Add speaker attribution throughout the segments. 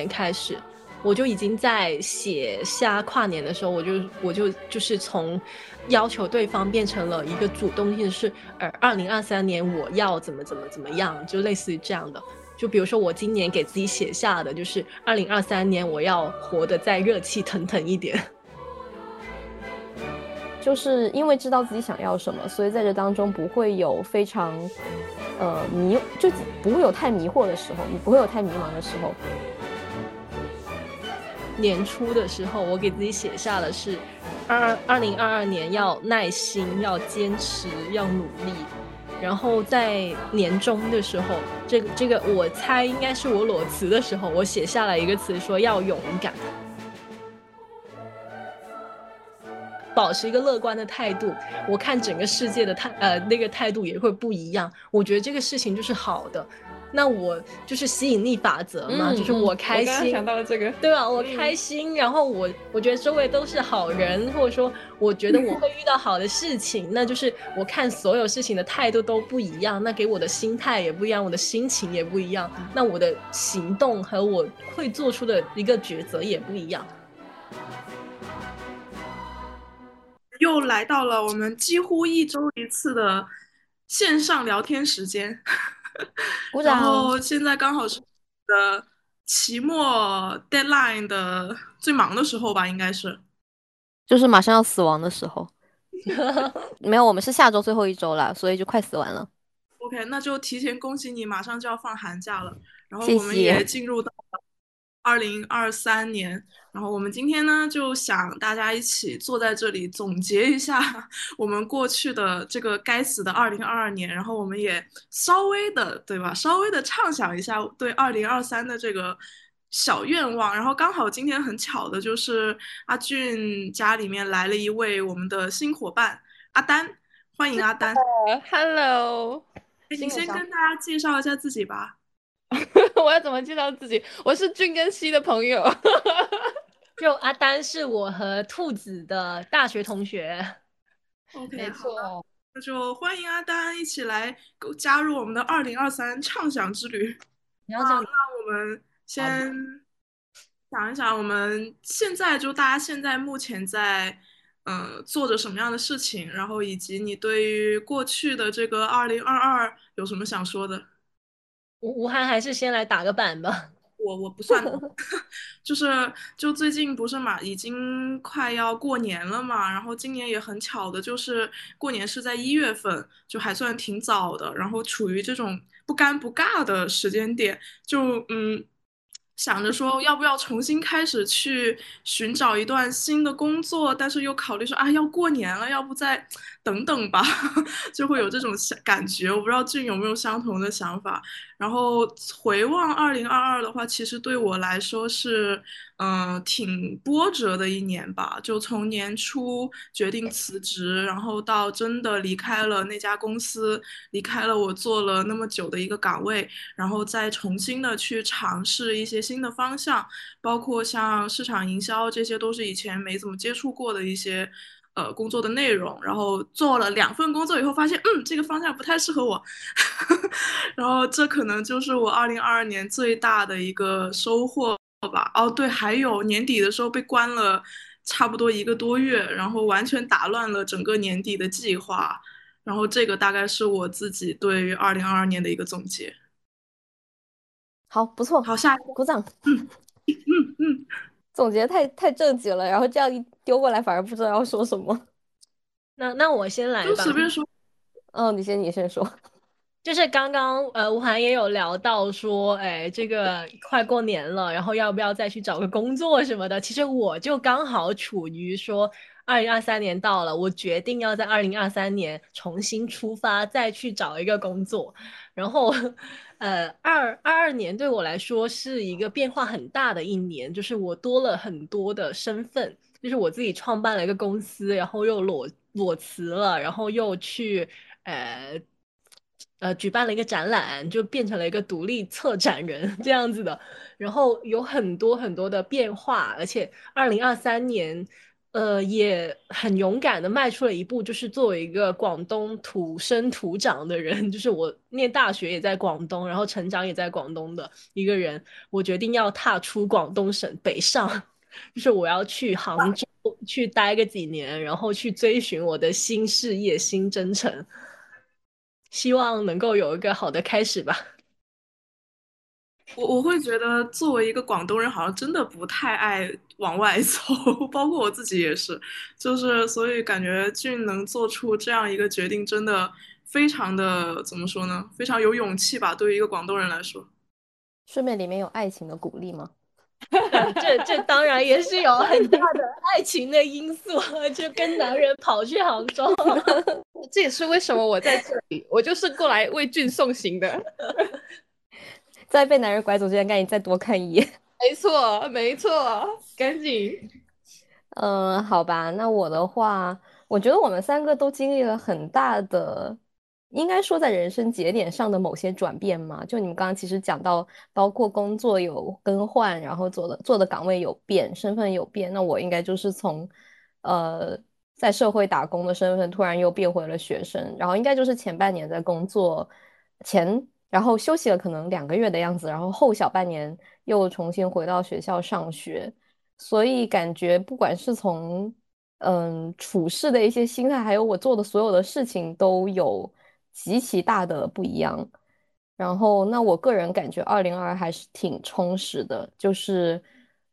Speaker 1: 年开始，我就已经在写下跨年的时候，我就我就就是从要求对方变成了一个主动性，是呃，二零二三年我要怎么怎么怎么样，就类似于这样的。就比如说我今年给自己写下的，就是二零二三年我要活得再热气腾腾一点。
Speaker 2: 就是因为知道自己想要什么，所以在这当中不会有非常，呃迷，就不会有太迷惑的时候，你不会有太迷茫的时候。
Speaker 1: 年初的时候，我给自己写下的是，二二零二二年要耐心，要坚持，要努力。然后在年终的时候，这个这个我猜应该是我裸辞的时候，我写下来一个词说要勇敢。保持一个乐观的态度，我看整个世界的态呃那个态度也会不一样。我觉得这个事情就是好的，那我就是吸引力法则嘛，就是我开心，
Speaker 3: 想到了这个，
Speaker 1: 对吧？我开心，然后我我觉得周围都是好人，或者说我觉得我会遇到好的事情，那就是我看所有事情的态度都不一样，那给我的心态也不一样，我的心情也不一样，那我的行动和我会做出的一个抉择也不一样。
Speaker 4: 又来到了我们几乎一周一次的线上聊天时间，然后现在刚好是的期末 deadline 的最忙的时候吧，应该是，
Speaker 2: 就是马上要死亡的时候。没有，我们是下周最后一周了，所以就快死完了。
Speaker 4: OK，那就提前恭喜你，马上就要放寒假了。然后我们也进入到二零二三年。然后我们今天呢，就想大家一起坐在这里总结一下 我们过去的这个该死的二零二二年，然后我们也稍微的，对吧？稍微的畅想一下对二零二三的这个小愿望。然后刚好今天很巧的就是阿俊家里面来了一位我们的新伙伴阿丹，欢迎阿丹。
Speaker 3: Hello，
Speaker 4: 你先跟大家介绍一下自己吧。
Speaker 3: 我要怎么介绍自己？我是俊跟西的朋友。
Speaker 1: 就阿丹是我和兔子的大学同学。
Speaker 4: OK，
Speaker 3: 没错。
Speaker 4: 那就欢迎阿丹一起来加入我们的二零二三畅想之旅。
Speaker 1: 你要讲，
Speaker 4: 那我们先想一想，我们现在就大家现在目前在呃做着什么样的事情，然后以及你对于过去的这个二零二二有什么想说的？
Speaker 1: 吴吴涵还是先来打个板吧。
Speaker 4: 我我不算，就是就最近不是嘛，已经快要过年了嘛。然后今年也很巧的，就是过年是在一月份，就还算挺早的。然后处于这种不尴不尬的时间点，就嗯。想着说要不要重新开始去寻找一段新的工作，但是又考虑说啊要过年了，要不再等等吧，就会有这种感觉。我不知道俊有没有相同的想法。然后回望二零二二的话，其实对我来说是。嗯，挺波折的一年吧。就从年初决定辞职，然后到真的离开了那家公司，离开了我做了那么久的一个岗位，然后再重新的去尝试一些新的方向，包括像市场营销，这些都是以前没怎么接触过的一些呃工作的内容。然后做了两份工作以后，发现嗯，这个方向不太适合我。然后这可能就是我二零二二年最大的一个收获。好吧，哦对，还有年底的时候被关了差不多一个多月，然后完全打乱了整个年底的计划，然后这个大概是我自己对于二零二二年的一个总结。
Speaker 2: 好，不错，
Speaker 4: 好，下一个
Speaker 2: 鼓掌。
Speaker 4: 嗯嗯嗯，
Speaker 2: 总结太太正经了，然后这样一丢过来，反而不知道要说什么。
Speaker 1: 那那我先来吧，
Speaker 4: 就随便说。
Speaker 2: 嗯，你先，你先说。
Speaker 1: 就是刚刚呃，吴涵也有聊到说，哎，这个快过年了，然后要不要再去找个工作什么的？其实我就刚好处于说，二零二三年到了，我决定要在二零二三年重新出发，再去找一个工作。然后，呃，二二二年对我来说是一个变化很大的一年，就是我多了很多的身份，就是我自己创办了一个公司，然后又裸裸辞了，然后又去呃。呃，举办了一个展览，就变成了一个独立策展人 这样子的，然后有很多很多的变化，而且二零二三年呃，也很勇敢的迈出了一步，就是作为一个广东土生土长的人，就是我念大学也在广东，然后成长也在广东的一个人，我决定要踏出广东省北上，就是我要去杭州去待个几年，然后去追寻我的新事业、新征程，希望能够有一个好的开始吧。
Speaker 4: 我我会觉得，作为一个广东人，好像真的不太爱往外走，包括我自己也是，就是所以感觉俊能做出这样一个决定，真的非常的怎么说呢？非常有勇气吧，对于一个广东人来说。
Speaker 2: 顺便里面有爱情的鼓励吗？
Speaker 1: 这这当然也是有很大的爱情的因素，就跟男人跑去杭州，
Speaker 3: 这也是为什么我在这里，我就是过来为俊送行的。
Speaker 2: 在被男人拐走之前，赶紧再多看一眼。
Speaker 3: 没错，没错，赶紧。
Speaker 2: 嗯，好吧，那我的话，我觉得我们三个都经历了很大的，应该说在人生节点上的某些转变嘛。就你们刚刚其实讲到，包括工作有更换，然后做的做的岗位有变，身份有变。那我应该就是从呃在社会打工的身份，突然又变回了学生，然后应该就是前半年在工作前。然后休息了可能两个月的样子，然后后小半年又重新回到学校上学，所以感觉不管是从嗯处事的一些心态，还有我做的所有的事情都有极其大的不一样。然后那我个人感觉二零二还是挺充实的，就是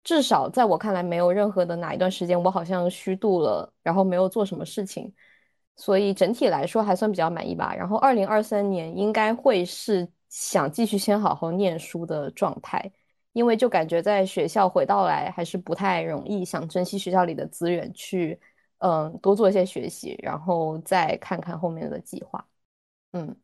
Speaker 2: 至少在我看来没有任何的哪一段时间我好像虚度了，然后没有做什么事情。所以整体来说还算比较满意吧。然后二零二三年应该会是想继续先好好念书的状态，因为就感觉在学校回到来还是不太容易，想珍惜学校里的资源去，嗯，多做一些学习，然后再看看后面的计划。嗯，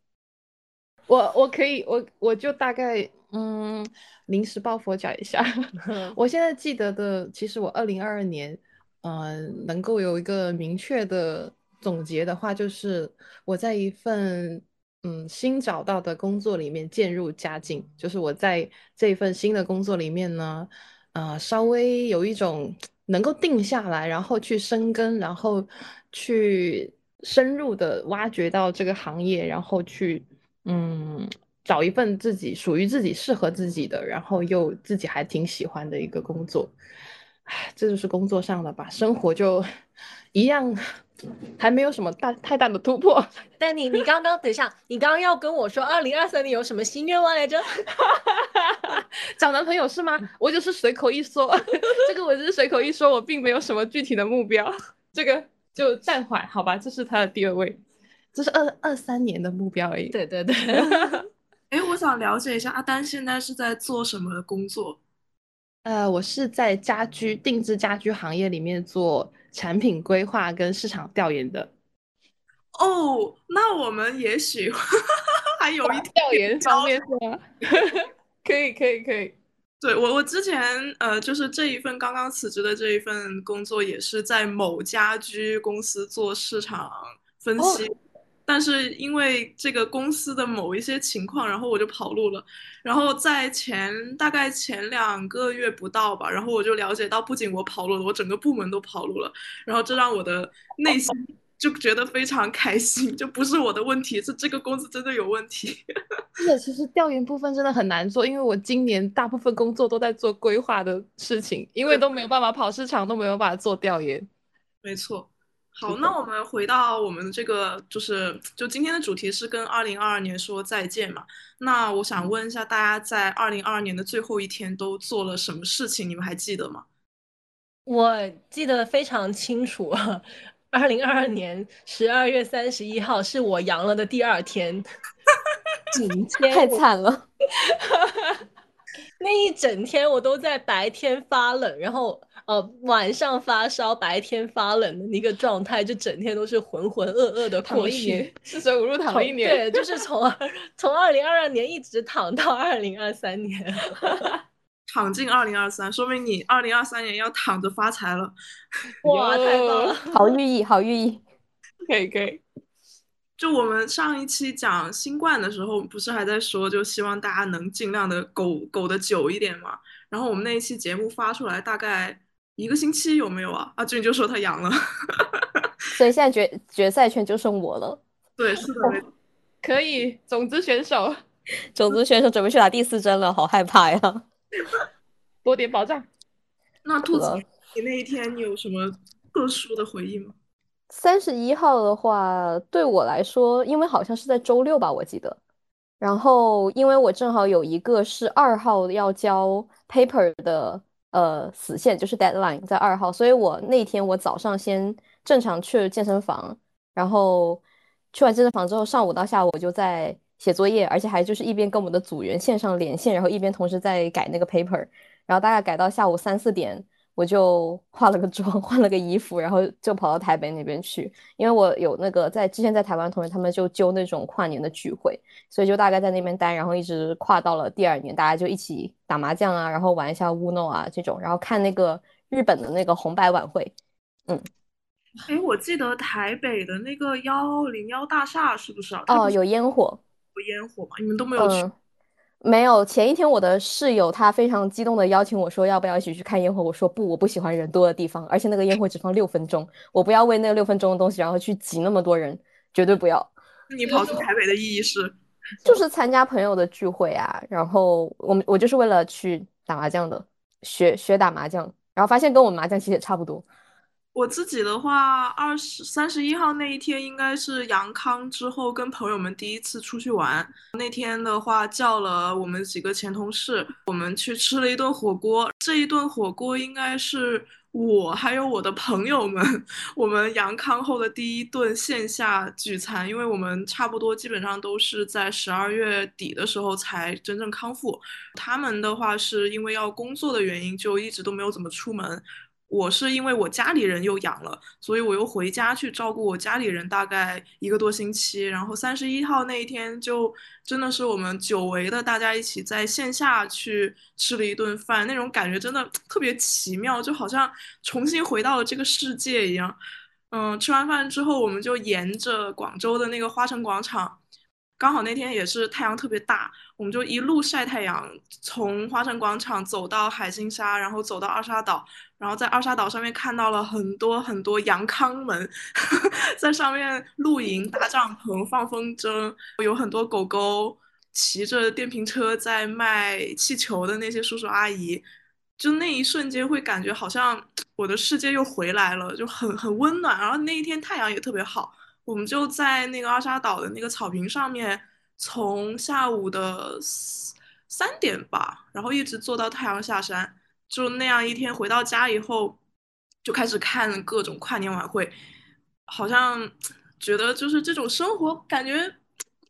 Speaker 3: 我我可以我我就大概嗯临时抱佛脚一下。我现在记得的，其实我二零二二年，嗯，能够有一个明确的。总结的话，就是我在一份嗯新找到的工作里面渐入佳境，就是我在这份新的工作里面呢，呃，稍微有一种能够定下来，然后去深耕，然后去深入的挖掘到这个行业，然后去嗯找一份自己属于自己适合自己的，然后又自己还挺喜欢的一个工作。唉，这就是工作上的吧，生活就一样。还没有什么大太大的突破，
Speaker 1: 但你你刚刚等一下，你刚刚要跟我说二零二三年有什么新愿望来着？
Speaker 3: 找男朋友是吗？我就是随口一说，这个我只是随口一说，我并没有什么具体的目标，这个就暂缓好吧，这是他的第二位，这是二二三年的目标而已。
Speaker 1: 对对对，
Speaker 4: 哎，我想了解一下阿丹现在是在做什么工作？
Speaker 3: 呃，我是在家居定制家居行业里面做。产品规划跟市场调研的
Speaker 4: 哦，那我们也许 还有一
Speaker 3: 调研方面是吗？可以可以可以，
Speaker 4: 对我我之前呃就是这一份刚刚辞职的这一份工作也是在某家居公司做市场分析。但是因为这个公司的某一些情况，然后我就跑路了。然后在前大概前两个月不到吧，然后我就了解到，不仅我跑路了，我整个部门都跑路了。然后这让我的内心就觉得非常开心，就不是我的问题，是这个公司真的有问题。
Speaker 3: 是的，其实调研部分真的很难做，因为我今年大部分工作都在做规划的事情，因为都没有办法跑市场，都没有办法做调研。
Speaker 4: 没错。好，那我们回到我们这个，就是就今天的主题是跟二零二二年说再见嘛。那我想问一下，大家在二零二二年的最后一天都做了什么事情？你们还记得吗？
Speaker 1: 我记得非常清楚，二零二二年十二月三十一号是我阳了的第二天，
Speaker 2: 整天太惨了。
Speaker 1: 那一整天我都在白天发冷，然后。呃，晚上发烧，白天发冷的那个状态，就整天都是浑浑噩噩的过去，
Speaker 3: 四舍五入躺了一年。
Speaker 1: 对，就是从 从二零二二年一直躺到二零二三年，
Speaker 4: 躺进二零二三，说明你二零二三年要躺着发财了。
Speaker 1: 哇，太棒了，
Speaker 2: 好寓意，好寓意。
Speaker 3: 可以可以。
Speaker 4: 就我们上一期讲新冠的时候，不是还在说，就希望大家能尽量的苟苟得久一点嘛。然后我们那一期节目发出来，大概。一个星期有没有啊？阿俊就说他阳了，
Speaker 2: 所以现在决决赛圈就剩我了。
Speaker 4: 对，是的，
Speaker 3: 可以，种子选手，
Speaker 2: 种子选手准备去打第四针了，好害怕呀！
Speaker 3: 多点保障。
Speaker 4: 那兔子，你那一天你有什么特殊的回忆吗？
Speaker 2: 三十一号的话，对我来说，因为好像是在周六吧，我记得。然后，因为我正好有一个是二号要交 paper 的，呃，死线就是 deadline 在二号，所以我那天我早上先正常去了健身房，然后去完健身房之后，上午到下午我就在写作业，而且还就是一边跟我们的组员线上连线，然后一边同时在改那个 paper，然后大概改到下午三四点。我就 化了个妆，换了个衣服，然后就跑到台北那边去，因为我有那个在之前在台湾同学，他们就揪那种跨年的聚会，所以就大概在那边待，然后一直跨到了第二年，大家就一起打麻将啊，然后玩一下乌诺啊这种，然后看那个日本的那个红白晚会。嗯，
Speaker 4: 哎，我记得台北的那个幺零幺大厦是不是啊？
Speaker 2: 哦，有烟火，
Speaker 4: 有烟火吗？你们都没有去？
Speaker 2: 没有，前一天我的室友他非常激动的邀请我说要不要一起去看烟火，我说不，我不喜欢人多的地方，而且那个烟火只放六分钟，我不要为那六分钟的东西然后去挤那么多人，绝对不要。
Speaker 4: 你跑去台北的意义是？
Speaker 2: 就是参加朋友的聚会啊，然后我们我就是为了去打麻将的，学学打麻将，然后发现跟我们麻将其实也差不多。
Speaker 4: 我自己的话，二十三十一号那一天应该是阳康之后跟朋友们第一次出去玩。那天的话叫了我们几个前同事，我们去吃了一顿火锅。这一顿火锅应该是我还有我的朋友们，我们阳康后的第一顿线下聚餐。因为我们差不多基本上都是在十二月底的时候才真正康复。他们的话是因为要工作的原因，就一直都没有怎么出门。我是因为我家里人又阳了，所以我又回家去照顾我家里人，大概一个多星期。然后三十一号那一天，就真的是我们久违的大家一起在线下去吃了一顿饭，那种感觉真的 特别奇妙，就好像重新回到了这个世界一样。嗯，吃完饭之后，我们就沿着广州的那个花城广场。刚好那天也是太阳特别大，我们就一路晒太阳，从花城广场走到海心沙，然后走到二沙岛，然后在二沙岛上面看到了很多很多阳康们，在上面露营、搭帐篷、放风筝，有很多狗狗骑着电瓶车在卖气球的那些叔叔阿姨，就那一瞬间会感觉好像我的世界又回来了，就很很温暖。然后那一天太阳也特别好。我们就在那个阿沙岛的那个草坪上面，从下午的三点吧，然后一直坐到太阳下山，就那样一天回到家以后，就开始看各种跨年晚会，好像觉得就是这种生活感觉。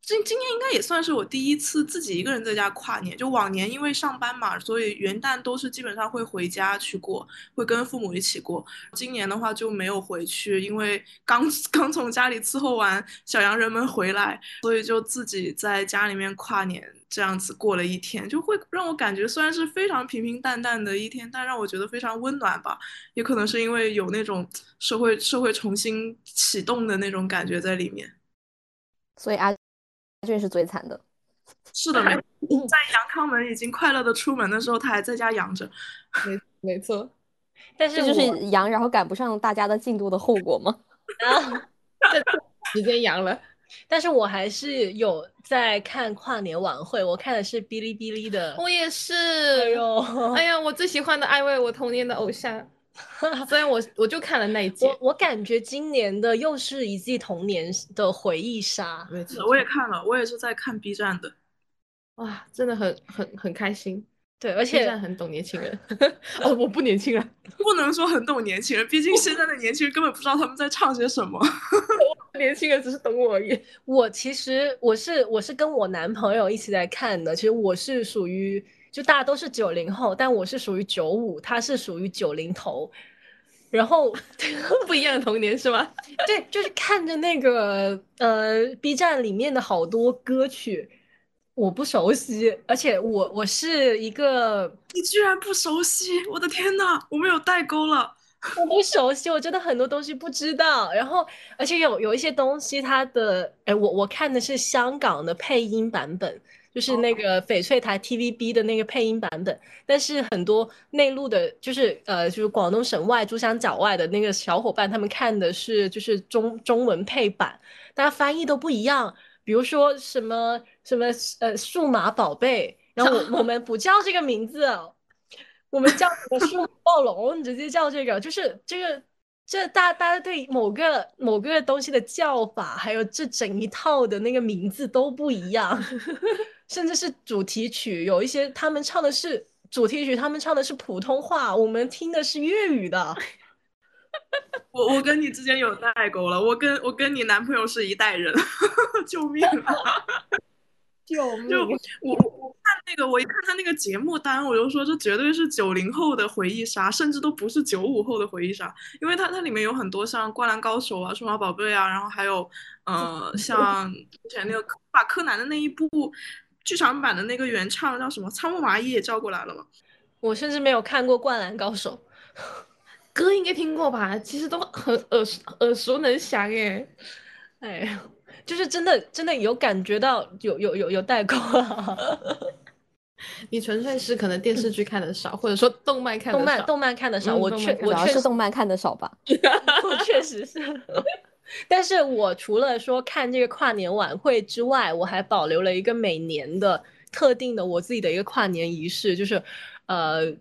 Speaker 4: 今今年应该也算是我第一次自己一个人在家跨年。就往年因为上班嘛，所以元旦都是基本上会回家去过，会跟父母一起过。今年的话就没有回去，因为刚刚从家里伺候完小洋人们回来，所以就自己在家里面跨年，这样子过了一天，就会让我感觉虽然是非常平平淡淡的一天，但让我觉得非常温暖吧。也可能是因为有那种社会社会重新启动的那种感觉在里面，
Speaker 2: 所以阿。俊是最惨的，
Speaker 4: 是的，没 在杨康门已经快乐的出门的时候，他还在家养着，
Speaker 3: 没没错。
Speaker 2: 但是就是阳，然后赶不上大家的进度的后果吗？
Speaker 3: 啊，直接阳了，
Speaker 1: 但是我还是有在看跨年晚会，我看的是哔哩哔哩的，
Speaker 3: 我也是。哎呦，哎呀，我最喜欢的艾薇，我童年的偶像。所以我我就看了那一集，
Speaker 1: 我我感觉今年的又是一季童年的回忆杀。
Speaker 4: 没错我也看了，我也是在看 B 站的，
Speaker 3: 哇，真的很很很开心。
Speaker 1: 对，而且
Speaker 3: 很懂年轻人。哦，我不年轻人，
Speaker 4: 不能说很懂年轻人，毕竟现在的年轻人根本不知道他们在唱些什么。
Speaker 3: 年轻人只是懂我而已。
Speaker 1: 我其实我是我是跟我男朋友一起在看的，其实我是属于。就大家都是九零后，但我是属于九五，他是属于九零头，然后
Speaker 3: 不一样的童年是吗？
Speaker 1: 对，就是看着那个呃 B 站里面的好多歌曲，我不熟悉，而且我我是一个，
Speaker 4: 你居然不熟悉，我的天呐，我们有代沟了，
Speaker 1: 我不熟悉，我真的很多东西不知道，然后而且有有一些东西它的，哎，我我看的是香港的配音版本。就是那个翡翠台 TVB 的那个配音版本。但是很多内陆的，就是呃，就是广东省外珠江角外的那个小伙伴，他们看的是就是中中文配版，大家翻译都不一样。比如说什么什么呃数码宝贝，然后我我们不叫这个名字，我们叫什么数码暴龙，直接叫这个，就是这个。这大大家对某个某个东西的叫法，还有这整一套的那个名字都不一样，甚至是主题曲，有一些他们唱的是主题曲，他们唱的是普通话，我们听的是粤语的。
Speaker 4: 我我跟你之间有代沟了，我跟我跟你男朋友是一代人，救命啊！
Speaker 1: 救命！
Speaker 4: 就我我看那个，我一看他那个节目单，我就说这绝对是九零后的回忆杀，甚至都不是九五后的回忆杀，因为它它里面有很多像《灌篮高手》啊、《数码宝贝》啊，然后还有呃像之前那个把柯南的那一部剧场版的那个原唱叫什么仓木麻衣也叫过来了吗。
Speaker 1: 我甚至没有看过《灌篮高手》，
Speaker 3: 歌应该听过吧？其实都很耳耳熟能详耶。
Speaker 1: 哎。就是真的，真的有感觉到有有有有代沟啊！
Speaker 3: 你纯粹是可能电视剧看的少，或者说动漫看
Speaker 1: 动漫动漫看的少。我确我确
Speaker 2: 实动漫看的少吧，
Speaker 1: 我确实是。但是我除了说看这个跨年晚会之外，我还保留了一个每年的特定的我自己的一个跨年仪式，就是呃，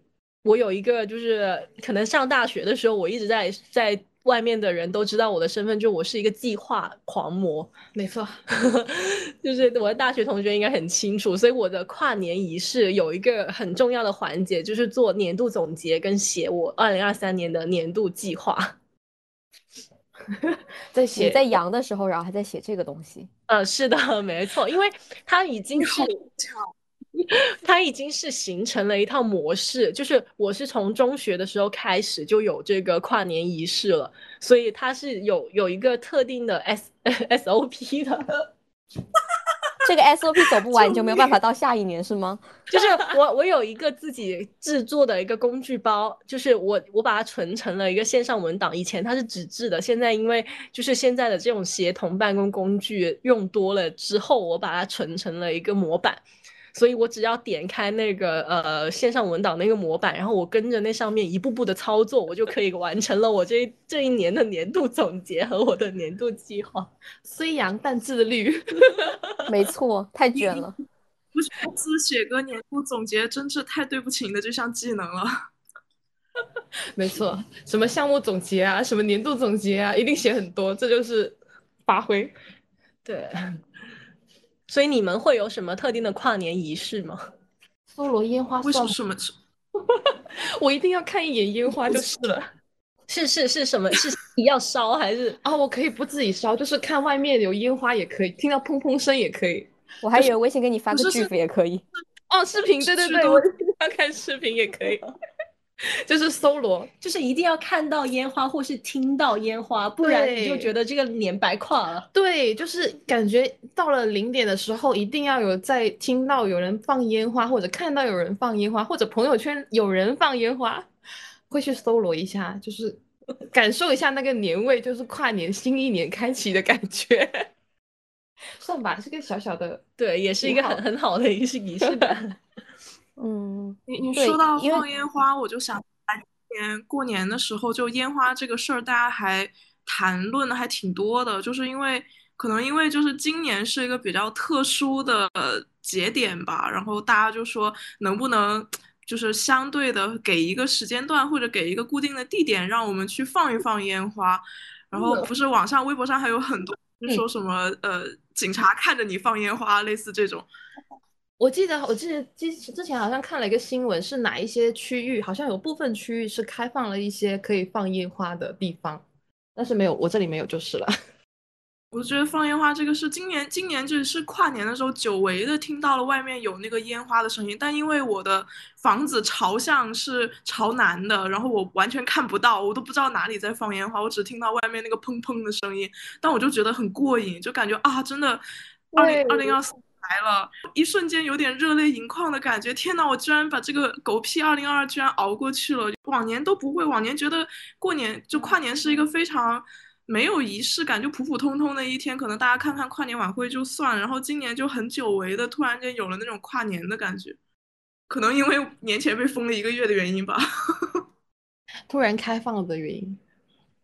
Speaker 1: 我有一个就是可能上大学的时候，我一直在在。外面的人都知道我的身份，就我是一个计划狂魔，
Speaker 3: 没错，
Speaker 1: 就是我的大学同学应该很清楚。所以我的跨年仪式有一个很重要的环节，就是做年度总结跟写我二零二三年的年度计划。
Speaker 3: 在写
Speaker 2: 在阳的时候，然后还在写这个东西。
Speaker 1: 嗯，是的，没错，因为它已经是。它已经是形成了一套模式，就是我是从中学的时候开始就有这个跨年仪式了，所以它是有有一个特定的 S S O P 的。
Speaker 2: 这个 S O P 走不完，你就没有办法到下一年是吗？
Speaker 1: 就是我我有一个自己制作的一个工具包，就是我我把它存成了一个线上文档。以前它是纸质的，现在因为就是现在的这种协同办公工具用多了之后，我把它存成了一个模板。所以我只要点开那个呃线上文档那个模板，然后我跟着那上面一步步的操作，我就可以完成了我这这一年的年度总结和我的年度计划。
Speaker 3: 虽阳但自律，
Speaker 2: 没错，太卷了。
Speaker 4: 不是公司写个年度总结，真是太对不起你的这项技能了。
Speaker 3: 没错，什么项目总结啊，什么年度总结啊，一定写很多，这就是发挥。
Speaker 1: 对。所以你们会有什么特定的跨年仪式吗？
Speaker 3: 搜罗烟花
Speaker 4: 为什么？
Speaker 3: 我一定要看一眼烟花就是了。
Speaker 1: 是是是什么？是你要烧还是？
Speaker 3: 啊，我可以不自己烧，就是看外面有烟花也可以，听到砰砰声也可以。
Speaker 2: 我还以为微信给你发个祝福也可以。
Speaker 3: 哦，视频，对对对，我要看视频也可以。就是搜罗，
Speaker 1: 就是一定要看到烟花或是听到烟花，不然你就觉得这个年白跨了。
Speaker 3: 对，就是感觉到了零点的时候，一定要有在听到有人放烟花，或者看到有人放烟花，或者朋友圈有人放烟花，会去搜罗一下，就是感受一下那个年味，就是跨年新一年开启的感觉。算吧，是个小小的，
Speaker 1: 对，也是一个很很好的一个仪式感。
Speaker 2: 嗯，
Speaker 4: 你你说到放烟花，我就想来年过年的时候，就烟花这个事儿，大家还谈论的还挺多的，就是因为可能因为就是今年是一个比较特殊的节点吧，然后大家就说能不能就是相对的给一个时间段或者给一个固定的地点，让我们去放一放烟花，然后不是网上微博上还有很多说什么呃警察看着你放烟花，类似这种。
Speaker 3: 我记得，我记得之之前好像看了一个新闻，是哪一些区域，好像有部分区域是开放了一些可以放烟花的地方，但是没有，我这里没有就是了。
Speaker 4: 我觉得放烟花这个是今年，今年就是跨年的时候，久违的听到了外面有那个烟花的声音，但因为我的房子朝向是朝南的，然后我完全看不到，我都不知道哪里在放烟花，我只听到外面那个砰砰的声音，但我就觉得很过瘾，就感觉啊，真的，二零二零二四。来了，一瞬间有点热泪盈眶的感觉。天哪，我居然把这个狗屁二零二二居然熬过去了。往年都不会，往年觉得过年就跨年是一个非常没有仪式感，就普普通通的一天，可能大家看看跨年晚会就算了。然后今年就很久违的，突然间有了那种跨年的感觉，可能因为年前被封了一个月的原因吧，
Speaker 3: 突然开放了的原因。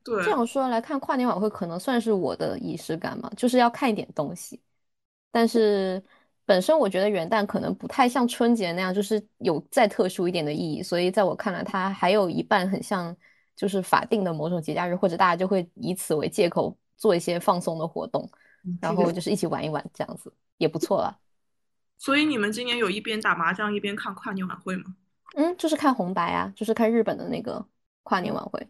Speaker 4: 对，
Speaker 2: 这样说来看，跨年晚会可能算是我的仪式感嘛，就是要看一点东西。但是本身我觉得元旦可能不太像春节那样，就是有再特殊一点的意义。所以在我看来，它还有一半很像。就是法定的某种节假日，或者大家就会以此为借口做一些放松的活动，然后就是一起玩一玩，这样子也不错了。
Speaker 4: 所以你们今年有一边打麻将一边看跨年晚会吗？
Speaker 2: 嗯，就是看红白啊，就是看日本的那个跨年晚会。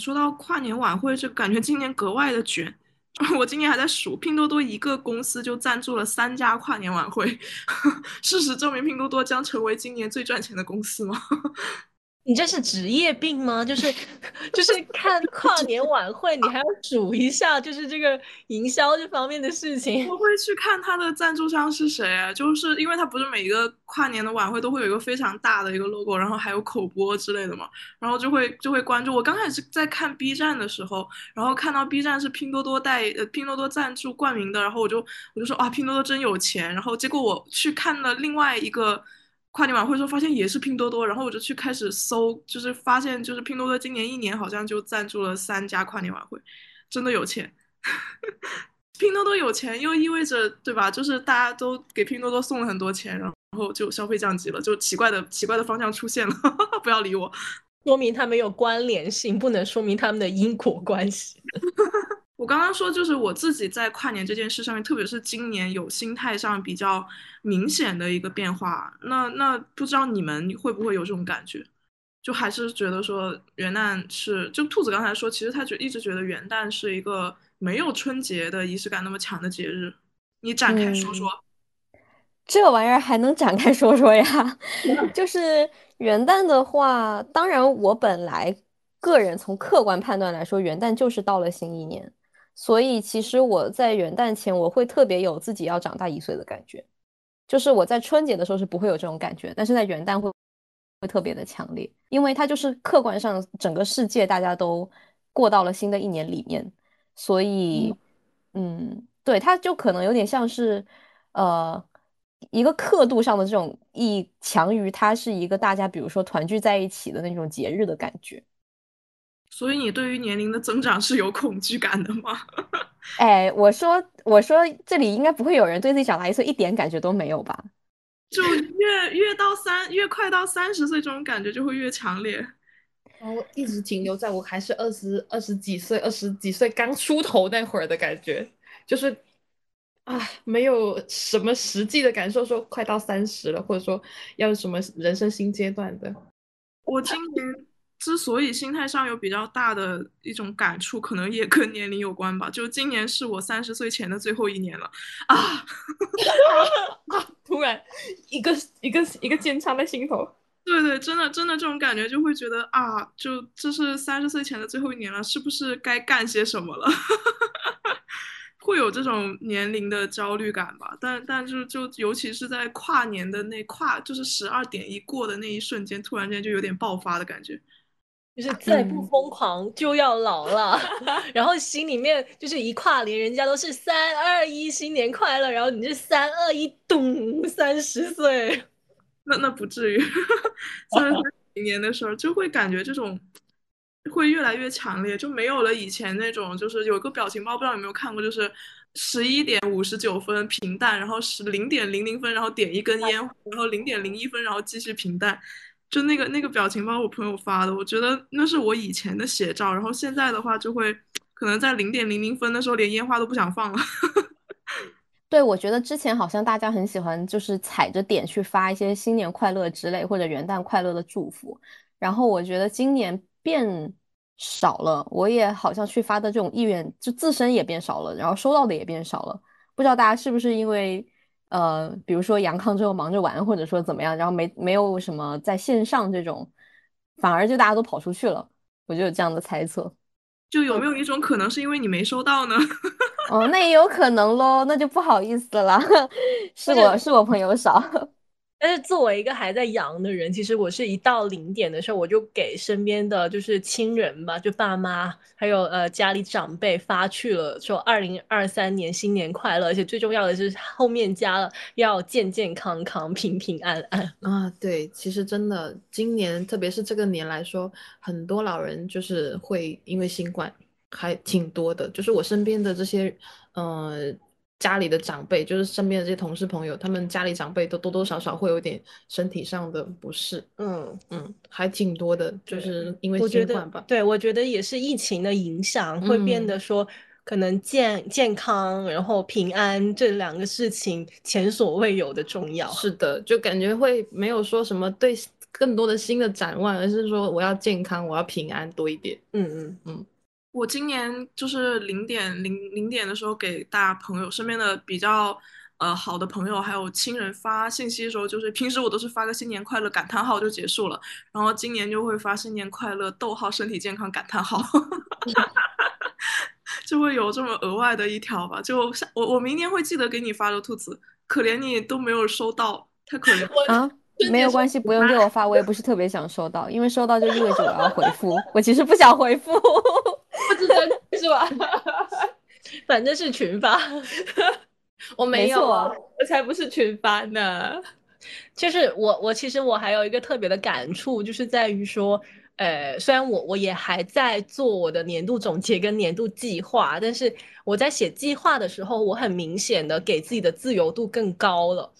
Speaker 4: 说到跨年晚会，就感觉今年格外的卷。我今年还在数，拼多多一个公司就赞助了三家跨年晚会。事实证明，拼多多将成为今年最赚钱的公司吗？
Speaker 1: 你这是职业病吗？就是就是看跨年晚会，你还要数一下，就是这个营销这方面的事情。
Speaker 4: 我会去看他的赞助商是谁，就是因为他不是每一个跨年的晚会都会有一个非常大的一个 logo，然后还有口播之类的嘛，然后就会就会关注。我刚开始在看 B 站的时候，然后看到 B 站是拼多多带呃拼多多赞助冠名的，然后我就我就说啊，拼多多真有钱。然后结果我去看了另外一个。跨年晚会时候发现也是拼多多，然后我就去开始搜，就是发现就是拼多多今年一年好像就赞助了三家跨年晚会，真的有钱。拼多多有钱又意味着对吧？就是大家都给拼多多送了很多钱，然后就消费降级了，就奇怪的奇怪的方向出现了。不要理我，
Speaker 1: 说明他们有关联性，不能说明他们的因果关系。
Speaker 4: 我刚刚说，就是我自己在跨年这件事上面，特别是今年有心态上比较明显的一个变化。那那不知道你们会不会有这种感觉？就还是觉得说元旦是，就兔子刚才说，其实他觉一直觉得元旦是一个没有春节的仪式感那么强的节日。你展开说说，
Speaker 2: 这玩意儿还能展开说说呀？就是元旦的话，当然我本来个人从客观判断来说，元旦就是到了新一年。所以其实我在元旦前，我会特别有自己要长大一岁的感觉，就是我在春节的时候是不会有这种感觉，但是在元旦会会特别的强烈，因为它就是客观上整个世界大家都过到了新的一年里面，所以嗯，对，它就可能有点像是呃一个刻度上的这种意义强于它是一个大家比如说团聚在一起的那种节日的感觉。
Speaker 4: 所以你对于年龄的增长是有恐惧感的吗？
Speaker 2: 哎，我说，我说这里应该不会有人对自己长大一岁一点感觉都没有吧？
Speaker 4: 就越越到三，越快到三十岁，这种感觉就会越强烈。
Speaker 3: 然后一直停留在我还是二十二十几岁、二十几岁刚出头那会儿的感觉，就是啊，没有什么实际的感受，说快到三十了，或者说要什么人生新阶段的。
Speaker 4: 我今年。之所以心态上有比较大的一种感触，可能也跟年龄有关吧。就今年是我三十岁前的最后一年了啊！
Speaker 3: 突然一个一个一个坚强的心头。
Speaker 4: 对对，真的真的这种感觉，就会觉得啊，就这是三十岁前的最后一年了，是不是该干些什么了？会有这种年龄的焦虑感吧。但但就就尤其是在跨年的那跨，就是十二点一过的那一瞬间，突然间就有点爆发的感觉。
Speaker 1: 就是再不疯狂就要老了，然后心里面就是一跨年，人家都是三二一新年快乐，然后你这三二一咚三十岁，
Speaker 4: 那那不至于，三十年的时候就会感觉这种会越来越强烈，就没有了以前那种就是有一个表情包，不知道有没有看过，就是十一点五十九分平淡，然后是零点零零分，然后点一根烟，然后零点零一分，然后继续平淡。就那个那个表情包，我朋友发的，我觉得那是我以前的写照。然后现在的话，就会可能在零点零零分的时候，连烟花都不想放了。
Speaker 2: 对，我觉得之前好像大家很喜欢，就是踩着点去发一些新年快乐之类或者元旦快乐的祝福。然后我觉得今年变少了，我也好像去发的这种意愿，就自身也变少了，然后收到的也变少了。不知道大家是不是因为？呃，比如说阳康之后忙着玩，或者说怎么样，然后没没有什么在线上这种，反而就大家都跑出去了，我就有这样的猜测。
Speaker 4: 就有没有一种可能是因为你没收到呢？
Speaker 2: 哦，那也有可能喽，那就不好意思了，是我是我朋友少。
Speaker 1: 但是作为一个还在阳的人，其实我是一到零点的时候，我就给身边的就是亲人吧，就爸妈，还有呃家里长辈发去了说二零二三年新年快乐，而且最重要的是后面加了要健健康康、平平安安
Speaker 3: 啊。对，其实真的今年特别是这个年来说，很多老人就是会因为新冠还挺多的，就是我身边的这些呃。家里的长辈，就是身边的这些同事朋友，他们家里长辈都多多少少会有点身体上的不适，嗯嗯，还挺多的，就是因为新冠吧。
Speaker 1: 对，我觉得也是疫情的影响，会变得说可能健健康，然后平安这两个事情前所未有的重要。
Speaker 3: 是的，就感觉会没有说什么对更多的新的展望，而是说我要健康，我要平安多一点。
Speaker 1: 嗯嗯嗯。
Speaker 4: 我今年就是零点零零点的时候，给大家朋友身边的比较呃好的朋友还有亲人发信息的时候，就是平时我都是发个新年快乐感叹号就结束了，然后今年就会发新年快乐逗号身体健康感叹号，就会有这么额外的一条吧。就我我明年会记得给你发的兔子，可怜你都没有收到，太可怜
Speaker 2: 啊。没有关系，不用给我发，我也不是特别想收到，因为收到就意味着我要回复，我其实不想回复，
Speaker 3: 是吧？
Speaker 1: 反正是群发，
Speaker 3: 我没有，我才不是群发呢。
Speaker 1: 就是我，我其实我还有一个特别的感触，就是在于说，呃，虽然我我也还在做我的年度总结跟年度计划，但是我在写计划的时候，我很明显的给自己的自由度更高了。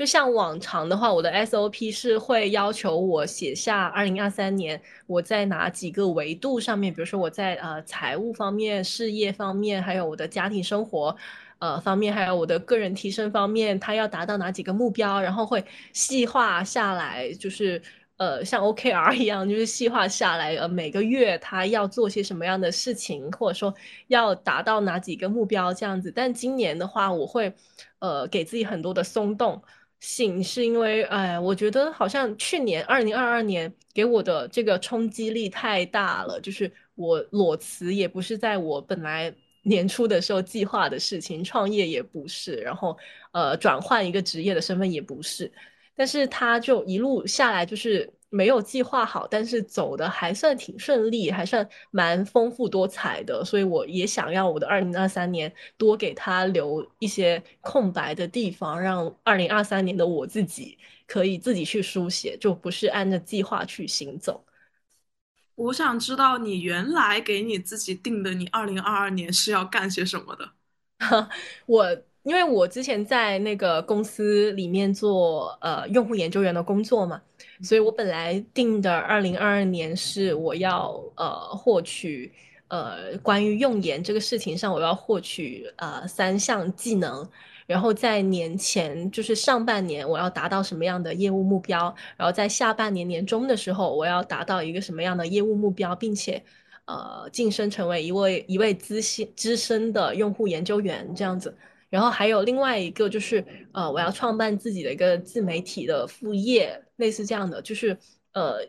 Speaker 1: 就像往常的话，我的 SOP 是会要求我写下二零二三年我在哪几个维度上面，比如说我在呃财务方面、事业方面，还有我的家庭生活呃方面，还有我的个人提升方面，它要达到哪几个目标，然后会细化下来，就是呃像 OKR 一样，就是细化下来，呃每个月他要做些什么样的事情，或者说要达到哪几个目标这样子。但今年的话，我会呃给自己很多的松动。醒是因为，哎，我觉得好像去年二零二二年给我的这个冲击力太大了，就是我裸辞也不是在我本来年初的时候计划的事情，创业也不是，然后呃转换一个职业的身份也不是，但是他就一路下来就是。没有计划好，但是走的还算挺顺利，还算蛮丰富多彩的，所以我也想要我的二零二三年多给他留一些空白的地方，让二零二三年的我自己可以自己去书写，就不是按着计划去行走。
Speaker 4: 我想知道你原来给你自己定的，你二零二二年是要干些什么的？
Speaker 1: 我。因为我之前在那个公司里面做呃用户研究员的工作嘛，所以我本来定的二零二二年是我要呃获取呃关于用研这个事情上我要获取呃三项技能，然后在年前就是上半年我要达到什么样的业务目标，然后在下半年年中的时候我要达到一个什么样的业务目标，并且呃晋升成为一位一位资深资深的用户研究员这样子。然后还有另外一个就是，呃，我要创办自己的一个自媒体的副业，类似这样的，就是呃，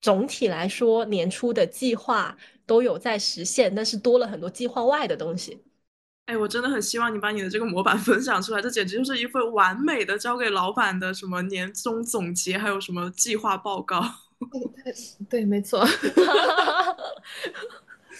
Speaker 1: 总体来说年初的计划都有在实现，但是多了很多计划外的东西。
Speaker 4: 哎，我真的很希望你把你的这个模板分享出来，这简直就是一份完美的交给老板的什么年终总结，还有什么计划报告。
Speaker 3: 对，没错。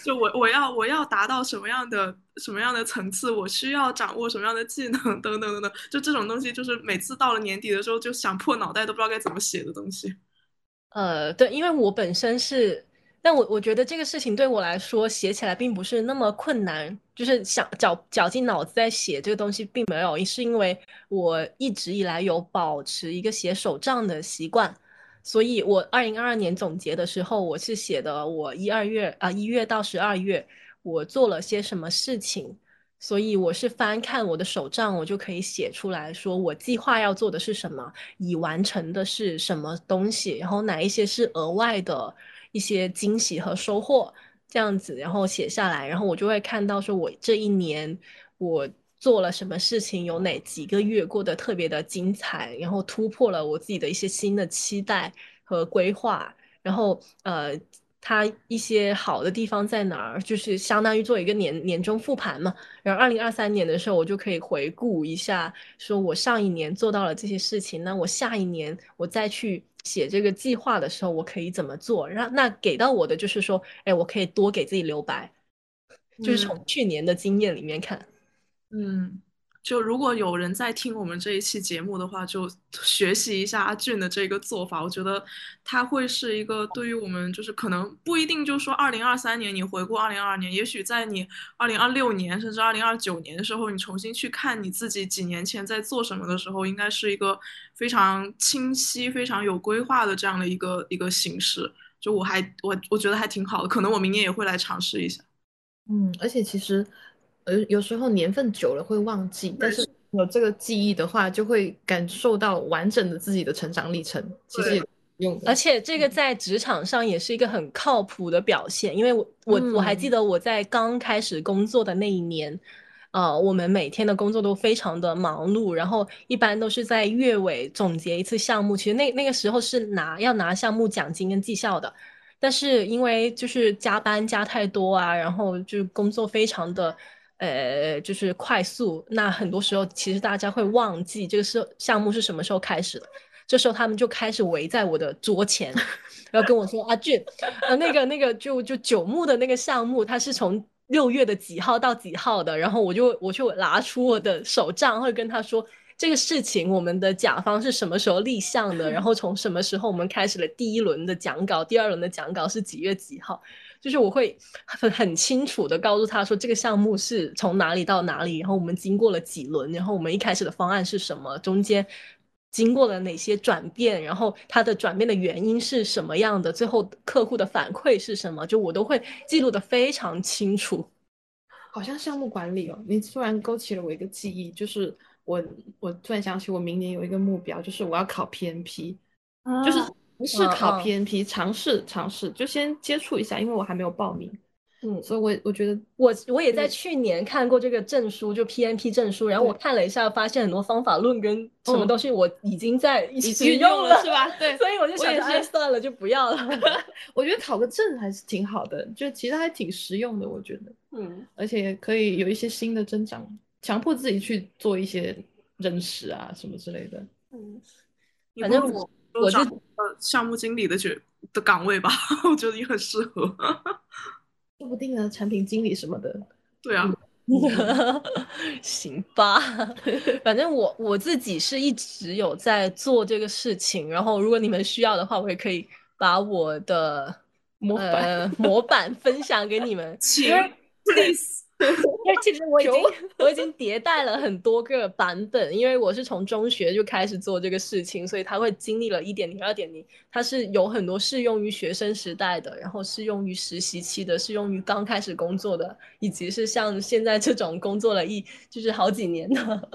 Speaker 4: 就我我要我要达到什么样的什么样的层次，我需要掌握什么样的技能 等等等等，就这种东西，就是每次到了年底的时候，就想破脑袋都不知道该怎么写的东西。
Speaker 1: 呃，对，因为我本身是，但我我觉得这个事情对我来说写起来并不是那么困难，就是想绞绞尽脑子在写这个东西并没有，是因为我一直以来有保持一个写手账的习惯。所以，我二零二二年总结的时候，我是写的我一二月啊一月到十二月我做了些什么事情。所以我是翻看我的手账，我就可以写出来说我计划要做的是什么，已完成的是什么东西，然后哪一些是额外的一些惊喜和收获，这样子，然后写下来，然后我就会看到说我这一年我。做了什么事情？有哪几个月过得特别的精彩？然后突破了我自己的一些新的期待和规划。然后呃，它一些好的地方在哪儿，就是相当于做一个年年终复盘嘛。然后二零二三年的时候，我就可以回顾一下，说我上一年做到了这些事情，那我下一年我再去写这个计划的时候，我可以怎么做？让那给到我的就是说，哎，我可以多给自己留白，就是从去年的经验里面看，
Speaker 4: 嗯。就如果有人在听我们这一期节目的话，就学习一下阿俊的这个做法。我觉得他会是一个对于我们，就是可能不一定就说二零二三年你回顾二零二二年，也许在你二零二六年甚至二零二九年的时候，你重新去看你自己几年前在做什么的时候，应该是一个非常清晰、非常有规划的这样的一个一个形式。就我还我我觉得还挺好的，可能我明年也会来尝试一下。
Speaker 3: 嗯，而且其实。呃，有时候年份久了会忘记，但是有这个记忆的话，就会感受到完整的自己的成长历程。其实用，
Speaker 1: 而且这个在职场上也是一个很靠谱的表现，因为我我我还记得我在刚开始工作的那一年，呃，我们每天的工作都非常的忙碌，然后一般都是在月尾总结一次项目。其实那那个时候是拿要拿项目奖金跟绩效的，但是因为就是加班加太多啊，然后就工作非常的。呃，就是快速，那很多时候其实大家会忘记这个是项目是什么时候开始的，这时候他们就开始围在我的桌前，然后跟我说：“阿俊，呃，那个那个就就九牧的那个项目，它是从六月的几号到几号的？”然后我就我就拿出我的手账，会跟他说这个事情，我们的甲方是什么时候立项的，然后从什么时候我们开始了第一轮的讲稿，第二轮的讲稿是几月几号。就是我会很很清楚的告诉他说，这个项目是从哪里到哪里，然后我们经过了几轮，然后我们一开始的方案是什么，中间经过了哪些转变，然后它的转变的原因是什么样的，最后客户的反馈是什么，就我都会记录的非常清楚。
Speaker 3: 好像项目管理哦，你突然勾起了我一个记忆，就是我我突然想起我明年有一个目标，就是我要考 PMP，就是。不是考 PNP，尝试尝试，就先接触一下，因为我还没有报名。嗯，所以我我觉得
Speaker 1: 我我也在去年看过这个证书，就 PNP 证书，然后我看了一下，发现很多方法论跟什么东西我已经在使用
Speaker 3: 了，是吧？对，
Speaker 1: 所以我就想哎算了，就不要了。
Speaker 3: 我觉得考个证还是挺好的，就其实还挺实用的，我觉得。嗯，而且可以有一些新的增长，强迫自己去做一些认识啊什么之类的。
Speaker 1: 嗯，反正我。我就
Speaker 4: 呃项目经理的角的岗位吧，我觉得你很适合，
Speaker 3: 说不定呢，产品经理什么的。
Speaker 4: 对啊，
Speaker 1: 行吧，反正我我自己是一直有在做这个事情，然后如果你们需要的话，我也可以把我的
Speaker 3: 模板
Speaker 1: 模板分享给你们。
Speaker 4: 请。
Speaker 1: 因为其实我已经我已经迭代了很多个版本，因为我是从中学就开始做这个事情，所以它会经历了一点零、二点零，它是有很多适用于学生时代的，然后适用于实习期的，适用于刚开始工作的，以及是像现在这种工作了一就是好几年的。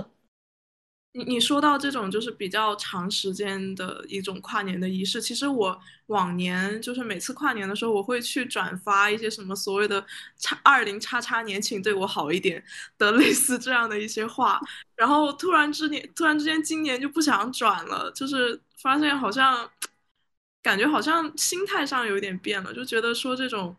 Speaker 4: 你你说到这种就是比较长时间的一种跨年的仪式，其实我往年就是每次跨年的时候，我会去转发一些什么所谓的“叉二零叉叉年，请对我好一点” 的类似这样的一些话，然后突然之年突然之间今年就不想转了，就是发现好像 感觉好像心态上有一点变了，就觉得说这种。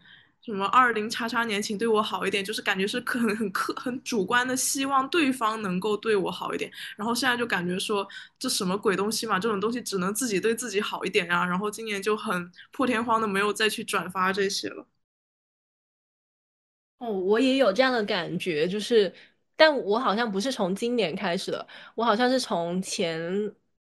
Speaker 4: 什么二零叉叉年，请对我好一点，就是感觉是可很很客很主观的，希望对方能够对我好一点。然后现在就感觉说这什么鬼东西嘛，这种东西只能自己对自己好一点啊。然后今年就很破天荒的没有再去转发这些了。
Speaker 1: 哦，我也有这样的感觉，就是，但我好像不是从今年开始的，我好像是从前